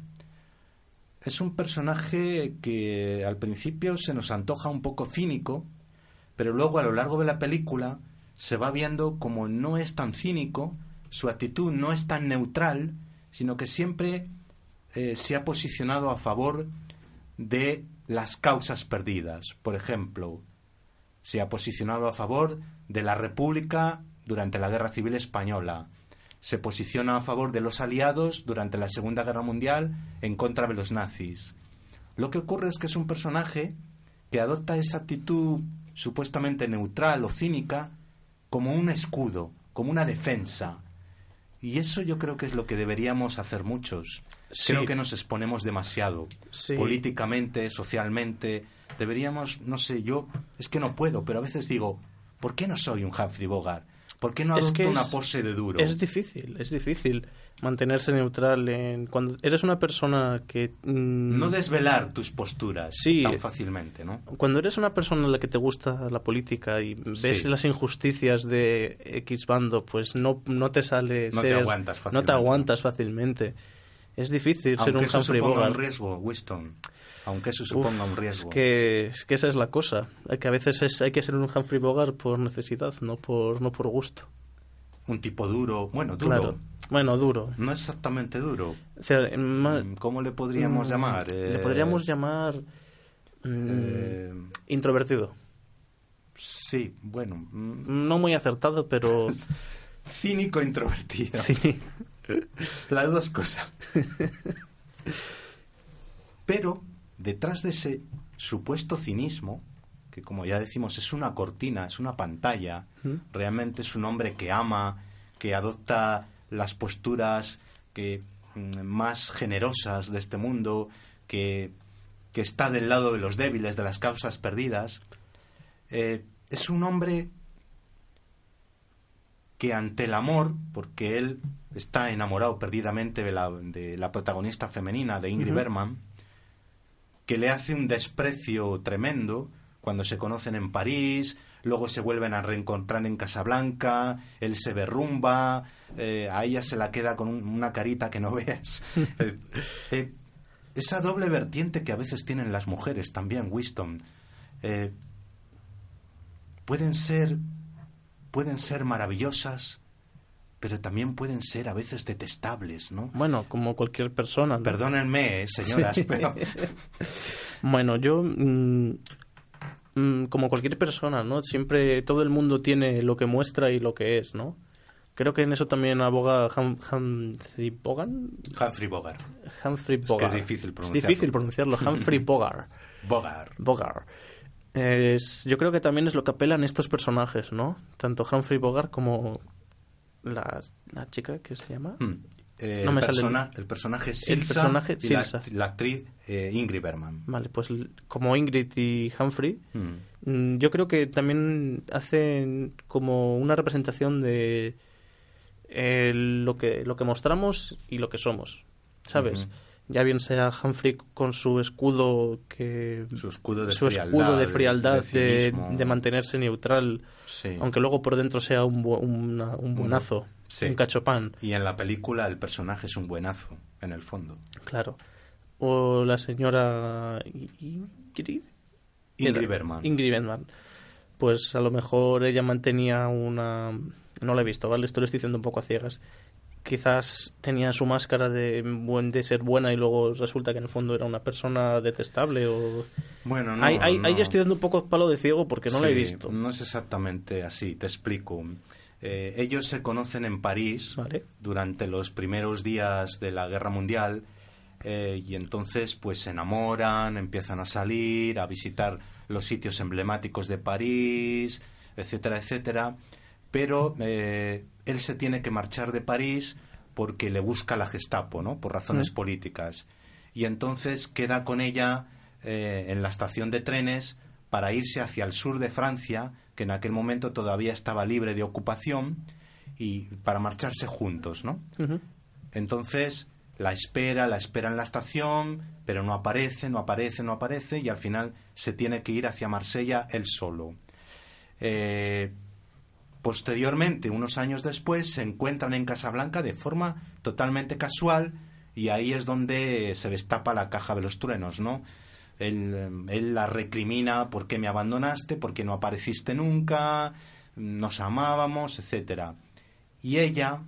es un personaje que al principio se nos antoja un poco cínico, pero luego a lo largo de la película se va viendo como no es tan cínico, su actitud no es tan neutral, sino que siempre eh, se ha posicionado a favor de las causas perdidas. Por ejemplo, se ha posicionado a favor de la República durante la Guerra Civil Española, se posiciona a favor de los aliados durante la Segunda Guerra Mundial en contra de los nazis. Lo que ocurre es que es un personaje que adopta esa actitud supuestamente neutral o cínica como un escudo, como una defensa. Y eso yo creo que es lo que deberíamos hacer muchos. Creo que nos exponemos demasiado, políticamente, socialmente. Deberíamos, no sé, yo es que no puedo, pero a veces digo, ¿por qué no soy un Humphrey Bogart? ¿Por qué no adopto una pose de duro?
Es difícil, es difícil mantenerse neutral en cuando eres una persona que
mm, no desvelar tus posturas tan fácilmente, ¿no?
Cuando eres una persona a la que te gusta la política y ves las injusticias de X bando, pues no no te sale
no te aguantas fácilmente.
No te aguantas fácilmente. Es difícil ser un Humphrey Bogart.
un riesgo, Winston. Aunque eso suponga un riesgo.
Es que, es que esa es la cosa. Que a veces es, hay que ser un Humphrey Bogart por necesidad, no por, no por gusto.
Un tipo duro. Bueno, duro.
Bueno, duro.
No exactamente duro.
Mm,
¿Cómo le podríamos mm, llamar?
le eh, podríamos llamar. Mm, eh, introvertido.
Sí, bueno.
No muy acertado, pero.
Cínico introvertido. Las dos cosas. Pero detrás de ese supuesto cinismo, que como ya decimos es una cortina, es una pantalla, realmente es un hombre que ama, que adopta las posturas que mm, más generosas de este mundo, que, que, está del lado de los débiles, de las causas perdidas, eh, es un hombre que ante el amor, porque él está enamorado perdidamente de la, de la protagonista femenina, de Ingrid Berman, que le hace un desprecio tremendo cuando se conocen en París, luego se vuelven a reencontrar en Casablanca, él se derrumba, eh, a ella se la queda con una carita que no veas. Eh, eh, esa doble vertiente que a veces tienen las mujeres también, Winston, pueden ser pueden ser maravillosas pero también pueden ser a veces detestables, ¿no?
Bueno, como cualquier persona.
Perdónenme, eh, señoras, pero...
bueno, yo... Mm, mm, como cualquier persona, ¿no? Siempre todo el mundo tiene lo que muestra y lo que es, ¿no? Creo que en eso también aboga Humphrey Bogart.
Humphrey Bogart.
Humphrey Bogart.
Es, que es difícil pronunciarlo.
Es difícil pronunciarlo. Humphrey Bogart.
Bogart.
Bogart. Es, yo creo que también es lo que apelan estos personajes, ¿no? Tanto Humphrey Bogart como la, la chica que se llama.
Hmm. Eh, no me sale el... personaje Silsa el personaje y La, actriz eh, Ingrid Berman.
Vale, pues como Ingrid y Humphrey, hmm. mm, yo creo que también hacen como una representación de eh, lo que lo que mostramos y lo que somos, ¿sabes? ya bien sea Humphrey con su escudo que
su escudo de
su
frialdad,
escudo de, frialdad de, mantenerse neutral aunque luego por dentro sea un, un buenazo un cachopán.
Y en la película el personaje es un buenazo en el fondo.
Claro. O la señora Ingrid.
Ingrid Bergman.
Ingrid Bergman. Pues a lo mejor ella mantenía una no la he visto vale esto lo estoy diciendo un poco a ciegas quizás tenía su máscara de, buen, de ser buena y luego resulta que en el fondo era una persona detestable o...
Bueno, no,
ahí, ahí, estoy dando un poco palo de ciego porque no lo he visto.
No es exactamente así, te explico. Eh, ellos se conocen en París durante los primeros días de la Guerra Mundial eh, y entonces pues se enamoran, empiezan a salir, a visitar los sitios emblemáticos de París, etcétera, etcétera. Pero eh, él se tiene que marchar de París porque le busca la Gestapo, ¿no? Por razones mm. políticas. y entonces queda con ella eh, en la estación de trenes para irse hacia el sur de Francia, que en aquel momento todavía estaba libre de ocupación, y para marcharse juntos, ¿no? Entonces la espera, la espera en la estación, pero no aparece, no aparece, no aparece, y al final se tiene que ir hacia Marsella él solo. Eh, posteriormente, unos años después, se encuentran en Casablanca de forma totalmente casual, y ahí es donde se destapa la caja de los truenos, ¿no? Él, él la recrimina por qué me abandonaste, por qué no apareciste nunca, nos amábamos, etcétera. Y ella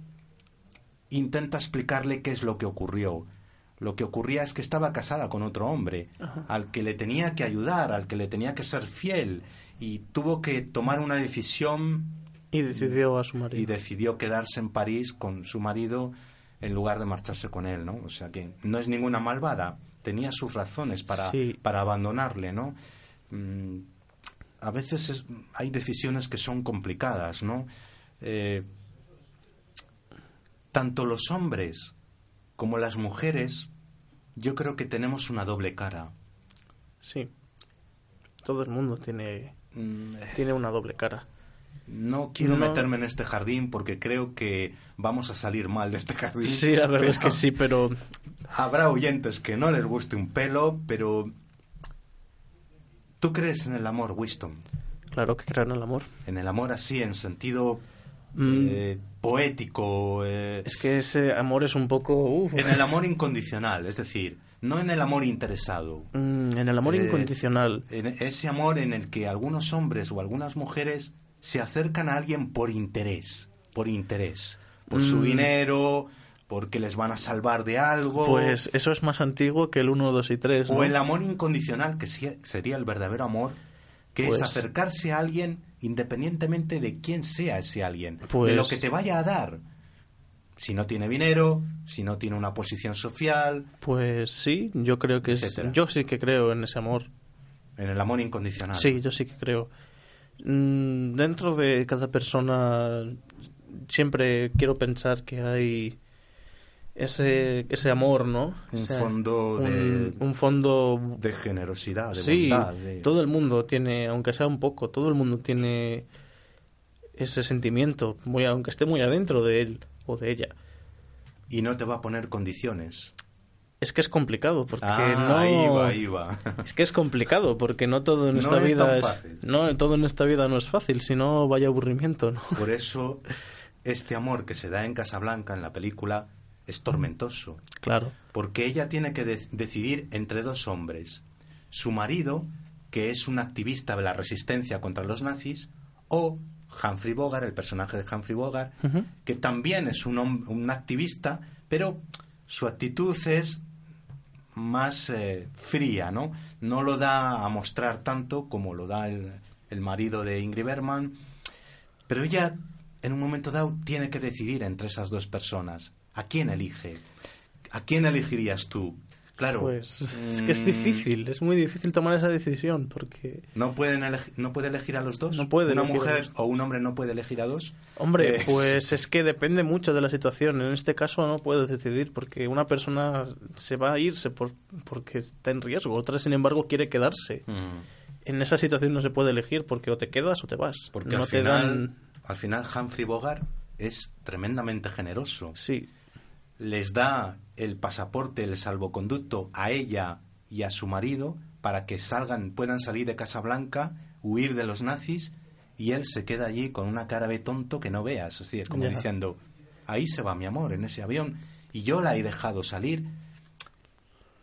intenta explicarle qué es lo que ocurrió. Lo que ocurría es que estaba casada con otro hombre, al que le tenía que ayudar, al que le tenía que ser fiel, y tuvo que tomar una decisión.
Y decidió a su marido.
Y decidió quedarse en París con su marido en lugar de marcharse con él, ¿no? O sea que no es ninguna malvada, tenía sus razones para, para abandonarle, ¿no? Mm, a veces hay decisiones que son complicadas, ¿no? Eh, tanto los hombres como las mujeres, yo creo que tenemos una doble cara.
Sí. Todo el mundo tiene, mm, tiene una doble cara.
No quiero meterme en este jardín porque creo que vamos a salir mal de este jardín.
Sí, la verdad es que sí, pero...
Habrá oyentes que no les guste un pelo, pero... ¿Tú crees en el amor, Winston?
Claro que creo en el amor.
En el amor así, en sentido Mm. Eh, poético. Eh,
es que ese amor es un poco...
En el amor incondicional, es decir, no en el amor interesado.
Mm, en el amor eh, incondicional.
En ese amor en el que algunos hombres o algunas mujeres se acercan a alguien por interés, por interés, por su mm. dinero, porque les van a salvar de algo.
Pues eso es más antiguo que el 1, 2 y 3.
O el amor incondicional, que sería el verdadero amor, que es pues acercarse a alguien independientemente de quién sea ese alguien, de lo que
pues
te vaya a dar. Si no tiene dinero, si no tiene una posición social.
Pues sí, yo creo que es, yo sí que creo en ese amor.
En el amor incondicional.
Sí, yo sí que creo. Mm, dentro de cada persona siempre quiero pensar que hay ese, ese amor, ¿no?
Un fondo de...
Un, fondo...
De generosidad, de
sí,
bondad.
todo el mundo tiene, aunque sea un poco, todo el mundo tiene ese sentimiento, muy, aunque esté muy adentro de él o de ella.
Y no te va a poner condiciones.
Es que es complicado porque
ah,
no
ahí va, ahí va.
es que es complicado porque no todo en esta vida es, no todo en esta vida no es fácil, sino vaya aburrimiento, ¿no?
Por eso este amor que se da en Casablanca en la película es tormentoso.
Claro.
Porque ella tiene que decidir entre dos hombres. Su marido, que es un activista de la resistencia contra los nazis, o Humphrey Bogart, el personaje de Humphrey Bogart, que también es un, un, activista, pero su actitud es más eh, fría, ¿no? No lo da a mostrar tanto como lo da el, el marido de Ingrid Bergman, pero ella en un momento dado tiene que decidir entre esas dos personas. ¿A quién elige? ¿A quién elegirías tú? Claro.
Pues es que es difícil, es muy difícil tomar esa decisión porque...
¿No, pueden no puede elegir a los dos?
No puede.
¿Una mujer o un hombre no puede elegir a dos?
Hombre, pues es que depende mucho de la situación. En este caso no puedes decidir porque una persona se va a irse por, porque está en riesgo, otra sin embargo quiere quedarse. Mm. En esa situación no se puede elegir porque o te quedas o te vas.
Porque
no
al, final, al final Humphrey Bogart es tremendamente generoso.
Sí
les da el pasaporte, el salvoconducto a ella y a su marido para que salgan, puedan salir de Casablanca, huir de los nazis y él se queda allí con una cara de tonto que no veas, así, como diciendo, ahí se va mi amor en ese avión y yo la he dejado salir.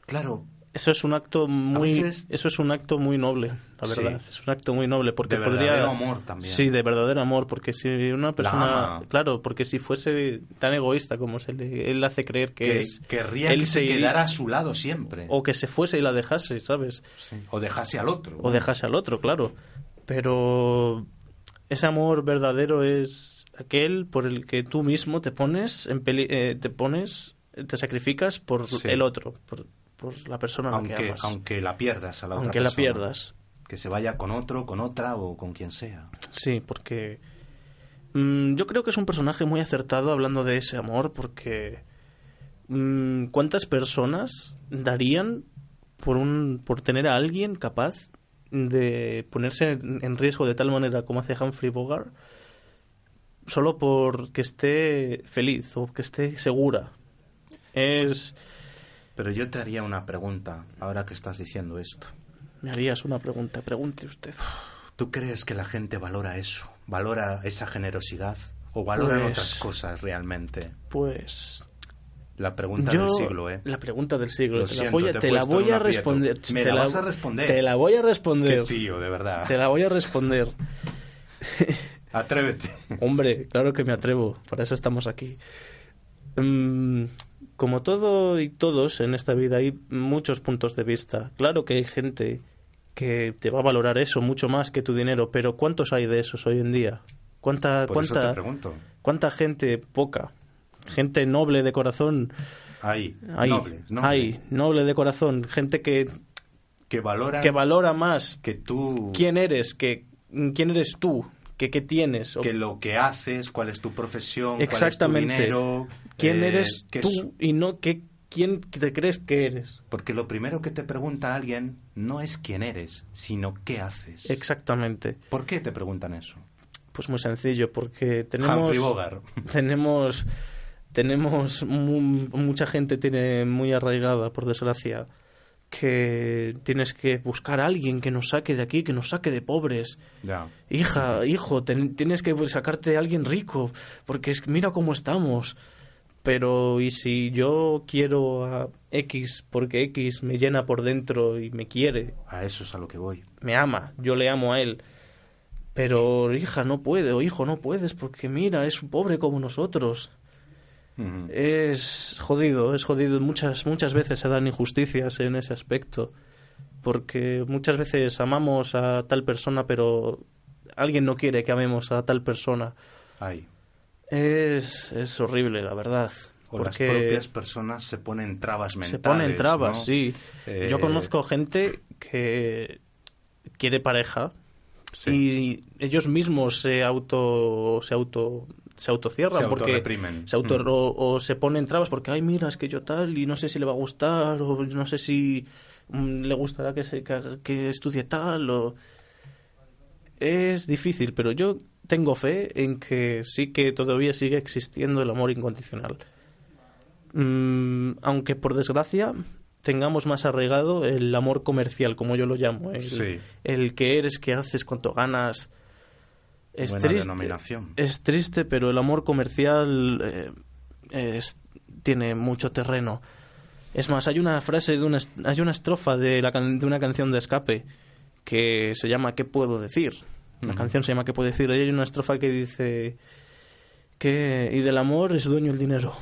Claro,
eso es un acto muy eso es un acto muy noble la verdad es un acto muy noble porque de verdadero
amor también.
Sí de verdadero amor porque si una persona claro. porque si fuese tan egoísta como se le, él hace creer que, es
querría él que se quedara a su lado siempre.
o que se fuese y la dejase sabes
o dejase al otro
o dejase al otro claro. Pero ese amor verdadero es aquel por el que tú mismo te pones en eh, te pones te sacrificas por el otro por, por la persona
aunque,
que amas.
Aunque la pierdas a la
aunque
otra
la pierdas.
Que se vaya con otro, con otra o con quien sea.
Sí, porque mm, yo creo que es un personaje muy acertado hablando de ese amor porque mm, ¿cuántas personas darían por, un, por tener a alguien capaz de ponerse en riesgo de tal manera como hace Humphrey Bogart solo porque esté feliz o que esté segura? Es...
Pero yo te haría una pregunta ahora que estás diciendo esto.
Me harías una pregunta, pregunte usted.
¿Tú crees que la gente valora eso? ¿Valora esa generosidad? ¿O valora
Pues-
otras cosas realmente?
Pues
La pregunta
yo
del siglo, ¿eh?
la pregunta del siglo
Lo
te la
siento,
voy a,
te
te la voy a responder.
Me
te
la vas a responder.
Te la voy a
Qué
responder.
tío, de verdad.
Te la voy a responder.
Atrévete.
Hombre, claro que me atrevo, para eso estamos aquí. Mm, como todo y todos en esta vida hay muchos puntos de vista. Claro que hay gente que te va a valorar eso mucho más que tu dinero, pero ¿cuántos hay de esos hoy en día? ¿Cuánta,
Por eso te
cuánta,
pregunto.
cuánta gente poca? Gente noble de corazón.
Ahí,
Hay,
noble, noble.
hay, noble de corazón. Gente que,
Que valora
que valora más
que tú...
quién eres, que quién eres tú, que qué tienes. o
que lo que haces, cuál es tu profesión,
Exactamente.
cuál es tu dinero,
quién
eh,
eres
qué
tú
es-
y no que, quién te crees que eres.
Porque lo primero que te pregunta alguien no es quién eres, sino qué haces.
Exactamente.
¿Por qué te preguntan eso?
Pues muy sencillo, porque tenemos tenemos tenemos mu- mucha gente tiene muy arraigada, por desgracia, que tienes que buscar a alguien que nos saque de aquí, que nos saque de pobres. Hija, hijo, ten- tienes que sacarte a alguien rico, porque es, mira cómo estamos. Pero, ¿y si yo quiero a X porque X me llena por dentro y me quiere,
A eso es a lo que voy.
me ama, yo le amo a él? Pero, hija, no puede, o hijo, no puedes, porque mira, es un pobre como nosotros. Es jodido, es jodido. Muchas, muchas veces se dan injusticias en ese aspecto. Porque muchas veces amamos a tal persona, pero alguien no quiere que amemos a tal persona. Es, es horrible, la verdad.
O las
porque
propias personas se ponen trabas mentales.
se ponen trabas,
¿no?
sí.
Eh,
Yo conozco gente que quiere pareja
Sí.
y ellos mismos se auto se auto se autocierran
Se
porque se auto
Mm.
o, o se ponen trabas porque ay mira es que yo tal y no sé si le va a gustar o no sé si mm, le gustará que se que, estudie tal o es difícil pero yo tengo fe en que sí que todavía sigue existiendo el amor incondicional Mm, aunque por desgracia tengamos más arraigado el amor comercial como yo lo llamo el,
Sí.
el que eres que haces cuanto ganas es
Buena
triste
denominación.
es triste pero el amor comercial eh, es- tiene mucho terreno es más hay una frase de una hay una estrofa de la de una canción de escape que se llama qué puedo decir la
Ujú.
canción se llama qué puedo decir y hay una estrofa que dice que y del amor es dueño el dinero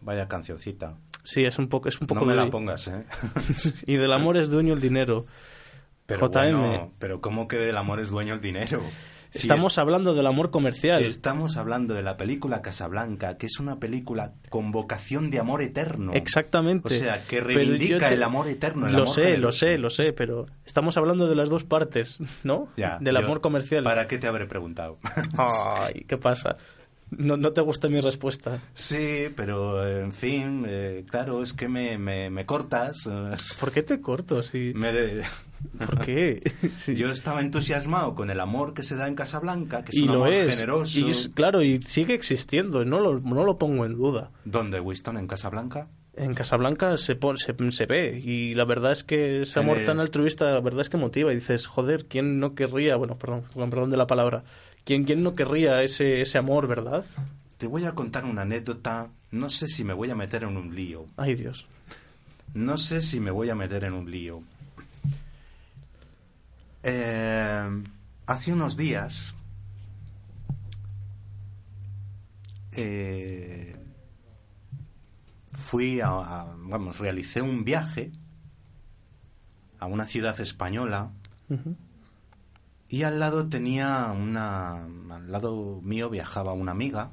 Vaya cancioncita.
sí es un poco es un poco
no me
de-
la pongas, ¿eh?
y del amor es dueño el dinero
Pero
JM.
bueno, pero ¿cómo que del amor es dueño el dinero?
Estamos hablando del amor comercial
Estamos hablando de la película Casablanca, que es una película con vocación de amor eterno.
Exactamente.
O sea, que reivindica
te-
el amor eterno. El
lo
amor
sé, lo sé, lo sé, pero estamos hablando de las dos partes, ¿no?
Ya,
Del
yo-
amor comercial.
¿Para qué te habré preguntado?
Ay, ¿qué pasa? No, no te gusta mi respuesta.
sí, pero en fin, eh, claro, es que me, me, me cortas. eh,
¿Por qué te corto? Si...
me de-
¿Por qué? Sí.
Yo estaba entusiasmado con el amor que se da en Casablanca, que es
y
un
lo
amor
es.
generoso.
Y es- claro, y sigue existiendo, no lo, no lo pongo en duda.
¿Dónde, Winston? ¿En Casablanca?
En Casablanca se, pon- se, se ve y la verdad es que ese amor
el-
tan altruista, la verdad es que motiva y dices, joder, ¿quién no querría, bueno, perdón, perdón de la palabra, ¿quién, quién no querría ese, ese amor, verdad?
Te voy a contar una anécdota. No sé si me voy a meter en un lío.
Ay Dios.
No sé si me voy a meter en un lío. Eh, hace unos días eh, fui a, a- vamos, realicé un viaje a una ciudad española
Ujú.
Y al lado tenía una, al lado mío viajaba una amiga,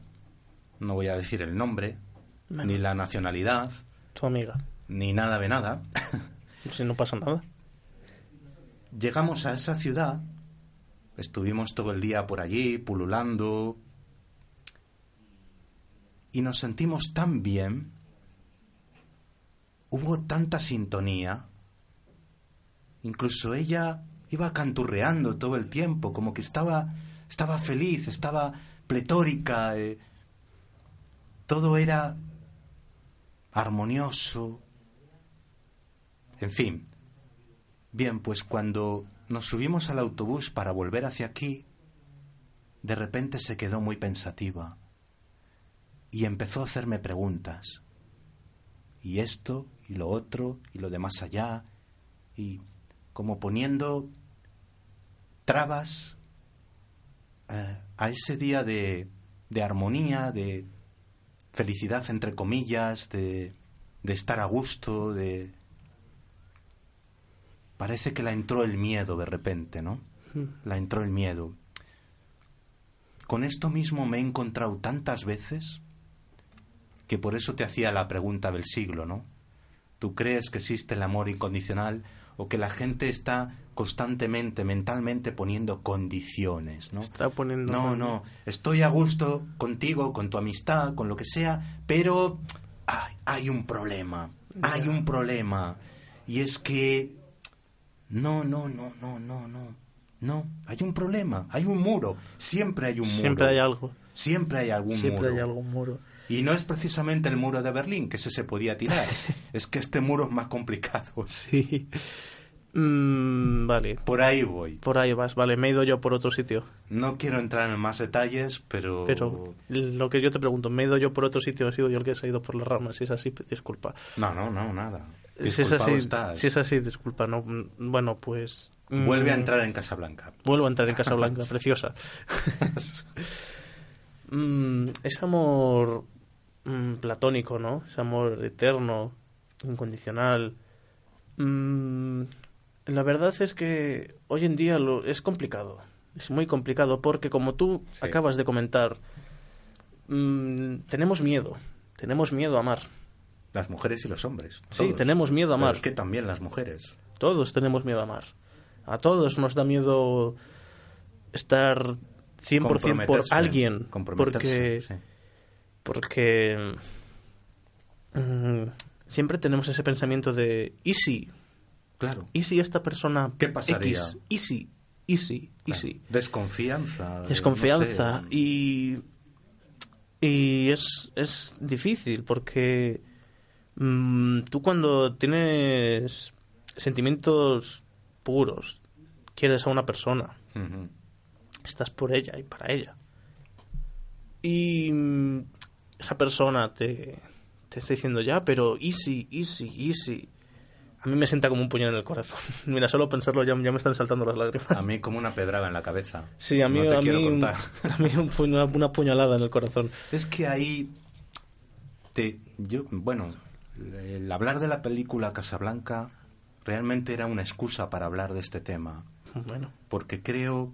no voy a decir el nombre,
Bueno.
ni la nacionalidad,
Tu amiga.
ni nada de nada.
Si no pasa nada.
Llegamos a esa ciudad, estuvimos todo el día por allí, pululando, y nos sentimos tan bien, hubo tanta sintonía, incluso ella iba canturreando todo el tiempo, como que estaba, estaba feliz, estaba pletórica, eh, todo era armonioso, en fin. Bien, pues cuando nos subimos al autobús para volver hacia aquí, de repente se quedó muy pensativa y empezó a hacerme preguntas. Y esto, y lo otro, y lo de más allá, y como poniendo trabas eh, a ese día de, de armonía, de felicidad entre comillas, de, de estar a gusto, de... Parece que la entró el miedo de repente, ¿no?
Hmm.
La entró el miedo. Con esto mismo me he encontrado tantas veces que por eso te hacía la pregunta del siglo, ¿no? ¿Tú crees que existe el amor incondicional o que la gente está constantemente, mentalmente poniendo condiciones, ¿no?
Está poniendo...
No, no, estoy a gusto contigo, con tu amistad, con lo que sea, pero ay, hay un problema, hay un problema. Y es que... No, no, no, no, no, no. No, hay un problema, hay un muro, siempre hay un muro.
Siempre hay algo.
Siempre hay algún
Siempre
muro.
hay algún muro.
Y no es precisamente el muro de Berlín, que ese se podía tirar. es que este muro es más complicado.
Sí. Mm, vale.
Por ahí voy.
Por ahí vas. Vale, me he ido yo por otro sitio.
No quiero entrar en más detalles, pero...
Pero lo que yo te pregunto, ¿me he ido yo por otro sitio? ¿He sido yo el que se ha ido por las ramas? Si es así, disculpa.
No, no, no, nada.
Si es, así,
estás.
si es así, disculpa. No, mm, bueno, pues... mm,
Vuelve a entrar en Casablanca.
Vuelvo a entrar en Casablanca, preciosa. Mm, ese amor mm, platónico, ¿no? Ese amor eterno, incondicional. La verdad es que hoy en día lo, es complicado. Es muy complicado porque, como tú
Sí.
acabas de comentar, mm, tenemos miedo. Tenemos miedo a amar.
Las mujeres y los hombres.
Sí, tenemos miedo a
Pero
amar.
es que también las mujeres.
Todos tenemos miedo a amar. A todos nos da miedo estar 100% por alguien. Porque,
sí.
porque mm, siempre tenemos ese pensamiento de ¿y si?
Claro.
¿Y si esta persona
¿Qué pasaría?
X? ¿Y si? ¿Y si? ¿Y
claro.
si?
Desconfianza. de-
Desconfianza.
no sé.
Y, y es, es difícil porque mm, tú cuando tienes sentimientos puros, quieres a una persona, estás por ella y para ella. Y mm, esa persona te, te está diciendo ya, pero easy, easy, easy. A mí me sienta como un puñal en el corazón. Mira, solo pensarlo ya, ya me están saltando las lágrimas.
A mí como una pedrada en la cabeza.
Sí, a mí,
no te
a
quiero
mí,
contar.
a mí un puño- una puñalada en el corazón.
Es que ahí te yo bueno, el hablar de la película Casablanca realmente era una excusa para hablar de este tema,
Bueno,
porque creo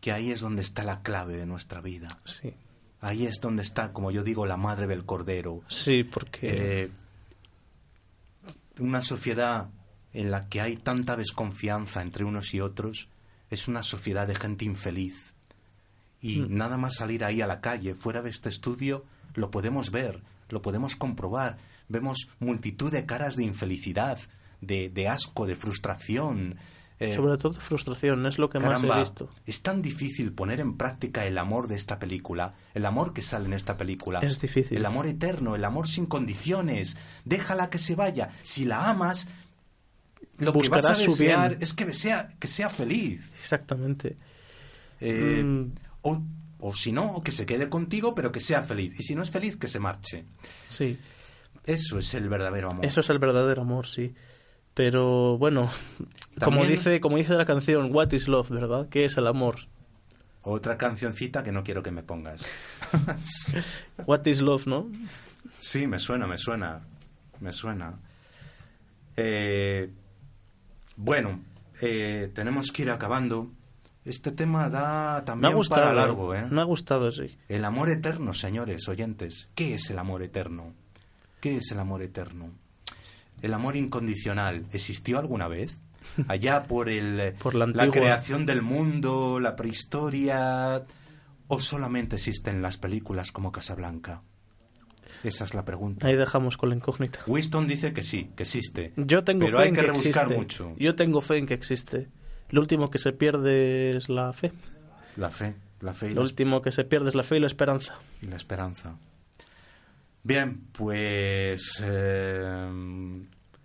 que ahí es donde está la clave de nuestra vida.
sí.
Ahí es donde está, como yo digo, la madre del cordero.
Sí, porque...
Eh, una sociedad en la que hay tanta desconfianza entre unos y otros es una sociedad de gente infeliz. Y
Mm.
nada más salir ahí a la calle, fuera de este estudio, lo podemos ver, lo podemos comprobar. Vemos multitud de caras de infelicidad, de, de asco, de frustración. Eh,
sobre todo frustración, es lo que más he visto.
es tan difícil poner en práctica el amor de esta película, el amor que sale en esta película.
Es difícil.
El amor eterno, el amor sin condiciones. Déjala que se vaya. Si la amas, lo que vas a
Buscarás
desear es que sea, que sea feliz.
Exactamente.
Eh,
Mm.
o, o si no, o que se quede contigo, pero que sea feliz. Y si no es feliz, que se marche.
Sí,
Eso es el verdadero amor.
eso es el verdadero amor, sí. Pero bueno, como dice, como dice la canción What is Love, ¿verdad? ¿Qué es el amor?
Otra cancioncita que no quiero que me pongas.
What is Love, ¿no?
Sí, me suena, me suena. Me suena. Eh, bueno, eh, tenemos que ir acabando. Este tema da
Me
también
ha gustado.
para largo, ¿eh?
Me ha gustado, sí.
El amor eterno, señores oyentes. ¿Qué es el amor eterno? ¿Qué es el amor eterno? El amor incondicional, ¿existió alguna vez? Allá por el
Por la
creación del mundo, la prehistoria, o solamente existen las películas como Casablanca. Esa es la pregunta.
Ahí dejamos con la incógnita.
Winston dice que sí, que existe.
Yo tengo
pero
fe
hay
en
que,
que
rebuscar
existe.
mucho.
Yo tengo fe en que existe. Lo último que se pierde es la fe.
La fe, la fe y
Lo
la,
último que se pierde es la fe y la esperanza.
y la esperanza. Bien, pues... eh,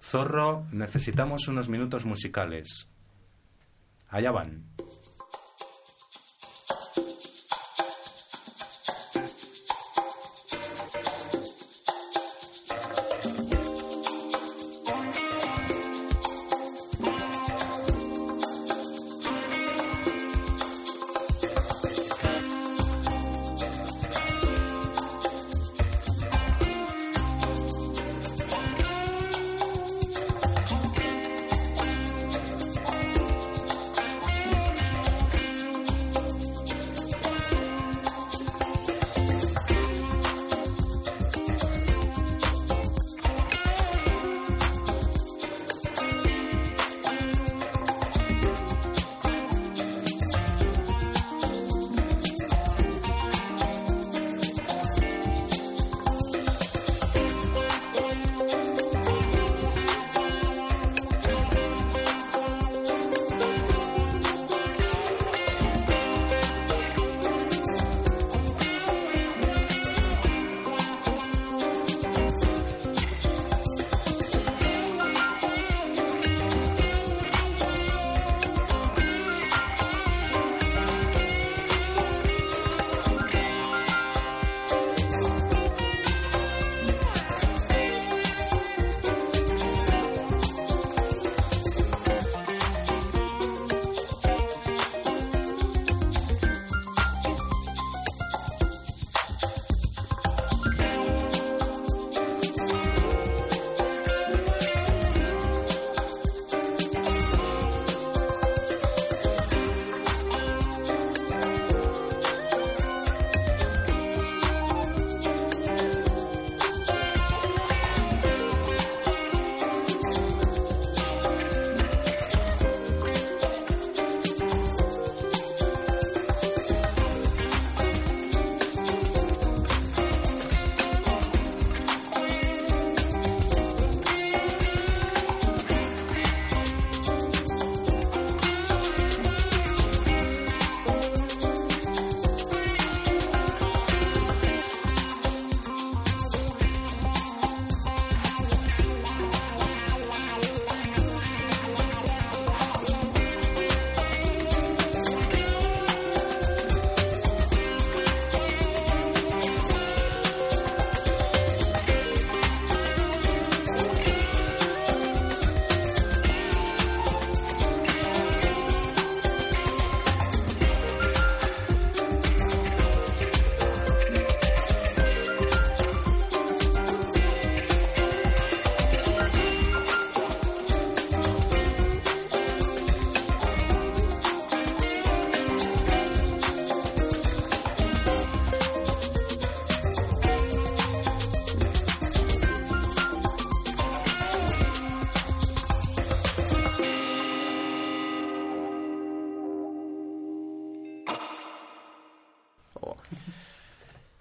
Zorro, necesitamos unos minutos musicales. Allá van.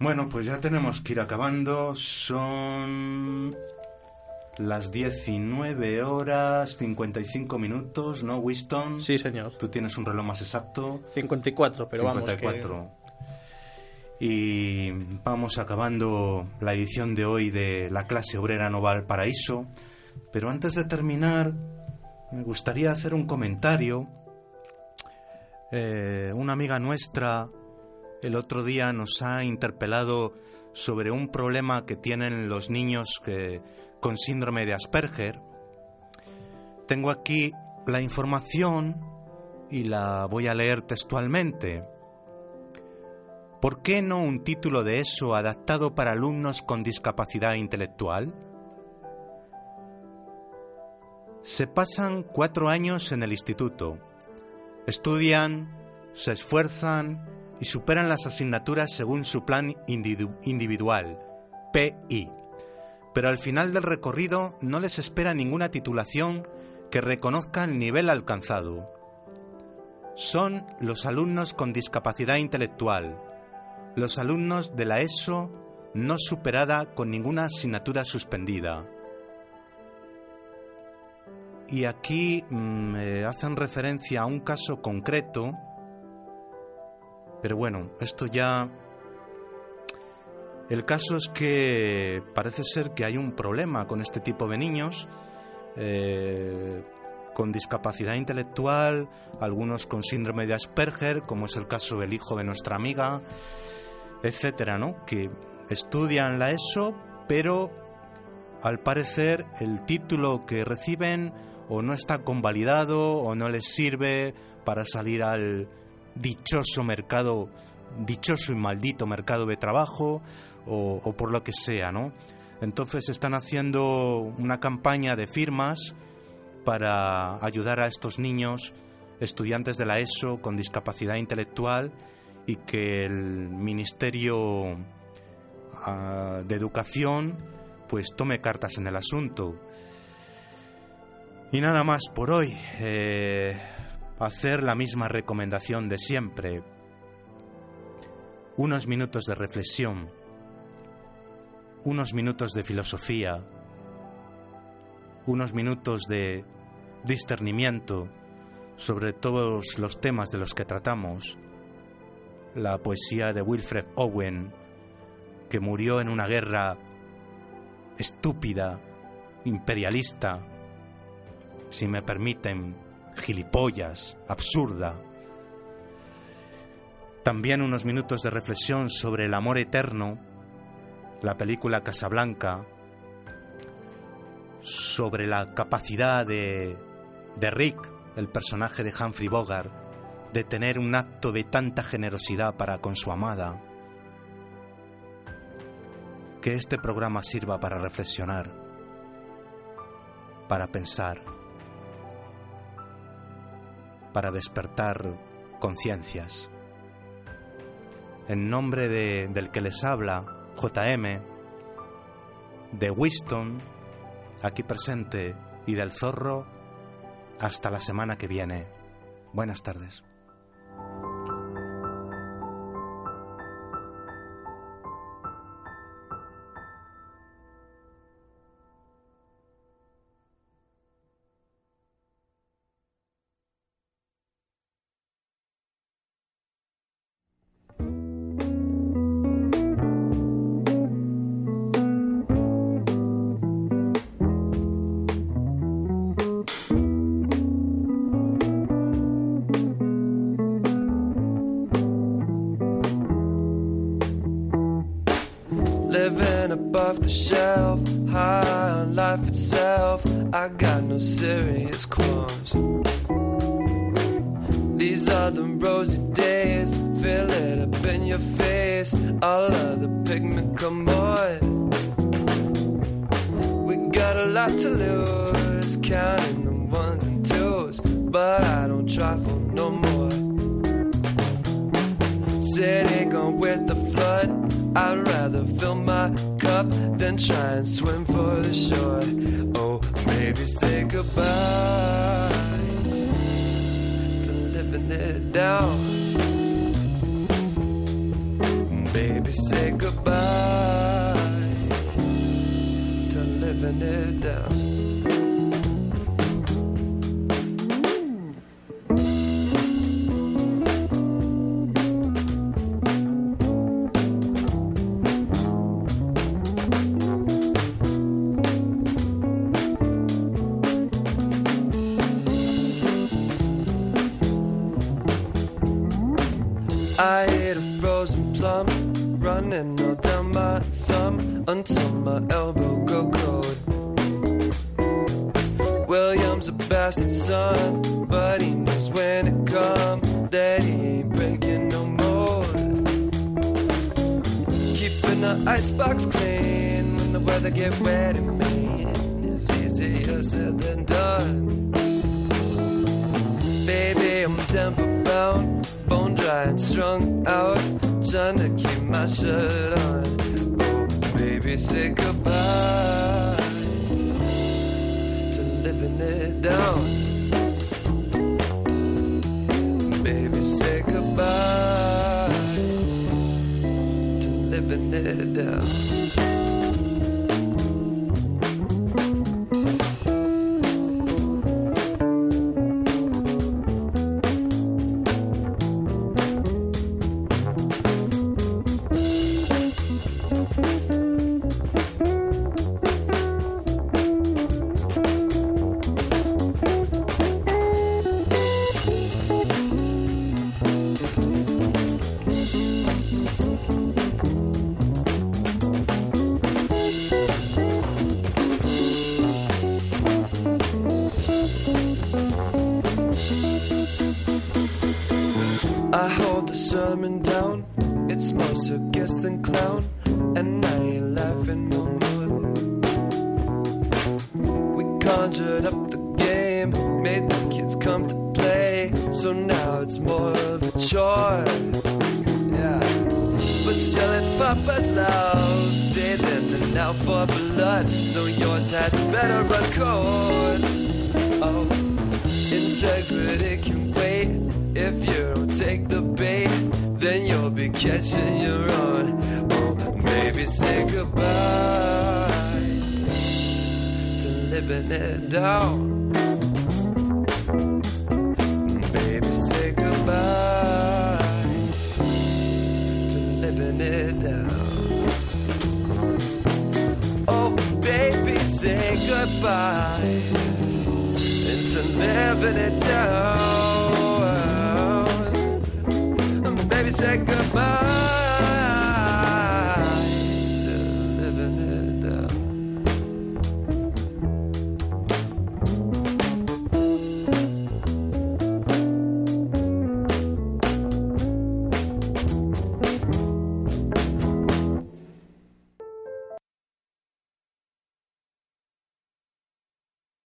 Bueno, pues ya tenemos que ir acabando. Son las 19 horas 55 minutos, ¿no, Winston?
Sí, señor.
Tú tienes un reloj más exacto.
54, pero
54.
vamos.
Y vamos acabando la edición de hoy de la clase obrera Noval Paraíso. Pero antes de terminar, me gustaría hacer un comentario. Eh, una amiga nuestra el otro día nos ha interpelado sobre un problema que tienen los niños con síndrome de Asperger. Tengo aquí la información y la voy a leer textualmente. ¿Por qué no un título de eso adaptado para alumnos con discapacidad intelectual? Se pasan cuatro años en el instituto. Estudian, se esfuerzan y superan las asignaturas según su plan individu individual, PI. Pero al final del recorrido no les espera ninguna titulación que reconozca el nivel alcanzado. Son los alumnos con discapacidad intelectual, los alumnos de la ESO no superada con ninguna asignatura suspendida. Y aquí mm, hacen referencia a un caso concreto, pero bueno, esto ya... El caso es que parece ser que hay un problema con este tipo de niños, eh, con discapacidad intelectual, algunos con síndrome de Asperger, como es el caso del hijo de nuestra amiga, etcétera, ¿no? Que estudian la ESO, pero al parecer el título que reciben o no está convalidado o no les sirve para salir al dichoso mercado, dichoso y maldito mercado de trabajo o, por lo que sea, ¿no? Entonces están haciendo una campaña de firmas para ayudar a estos niños, estudiantes de la ESO con discapacidad intelectual y que el Ministerio ah, de Educación pues tome cartas en el asunto. Y nada más por hoy. Eh, hacer la misma recomendación de siempre. Unos minutos de reflexión. Unos minutos de filosofía. Unos minutos de discernimiento sobre todos los temas de los que tratamos la poesía de Wilfred Owen, que murió en una guerra estúpida, imperialista, si me permiten, gilipollas, absurda. También unos minutos de reflexión sobre el amor eterno, la película Casablanca, sobre la capacidad de, de Rick, el personaje de Humphrey Bogart, de tener un acto de tanta generosidad para con su amada. Que este programa sirva para reflexionar, para pensar, para despertar conciencias. En nombre de, del que les habla, JM, de Winston, aquí presente, y del zorro, hasta la semana que viene. Buenas tardes.
trying to keep my shirt on. Oh, baby, say goodbye to living it down. Baby, say goodbye to living it down.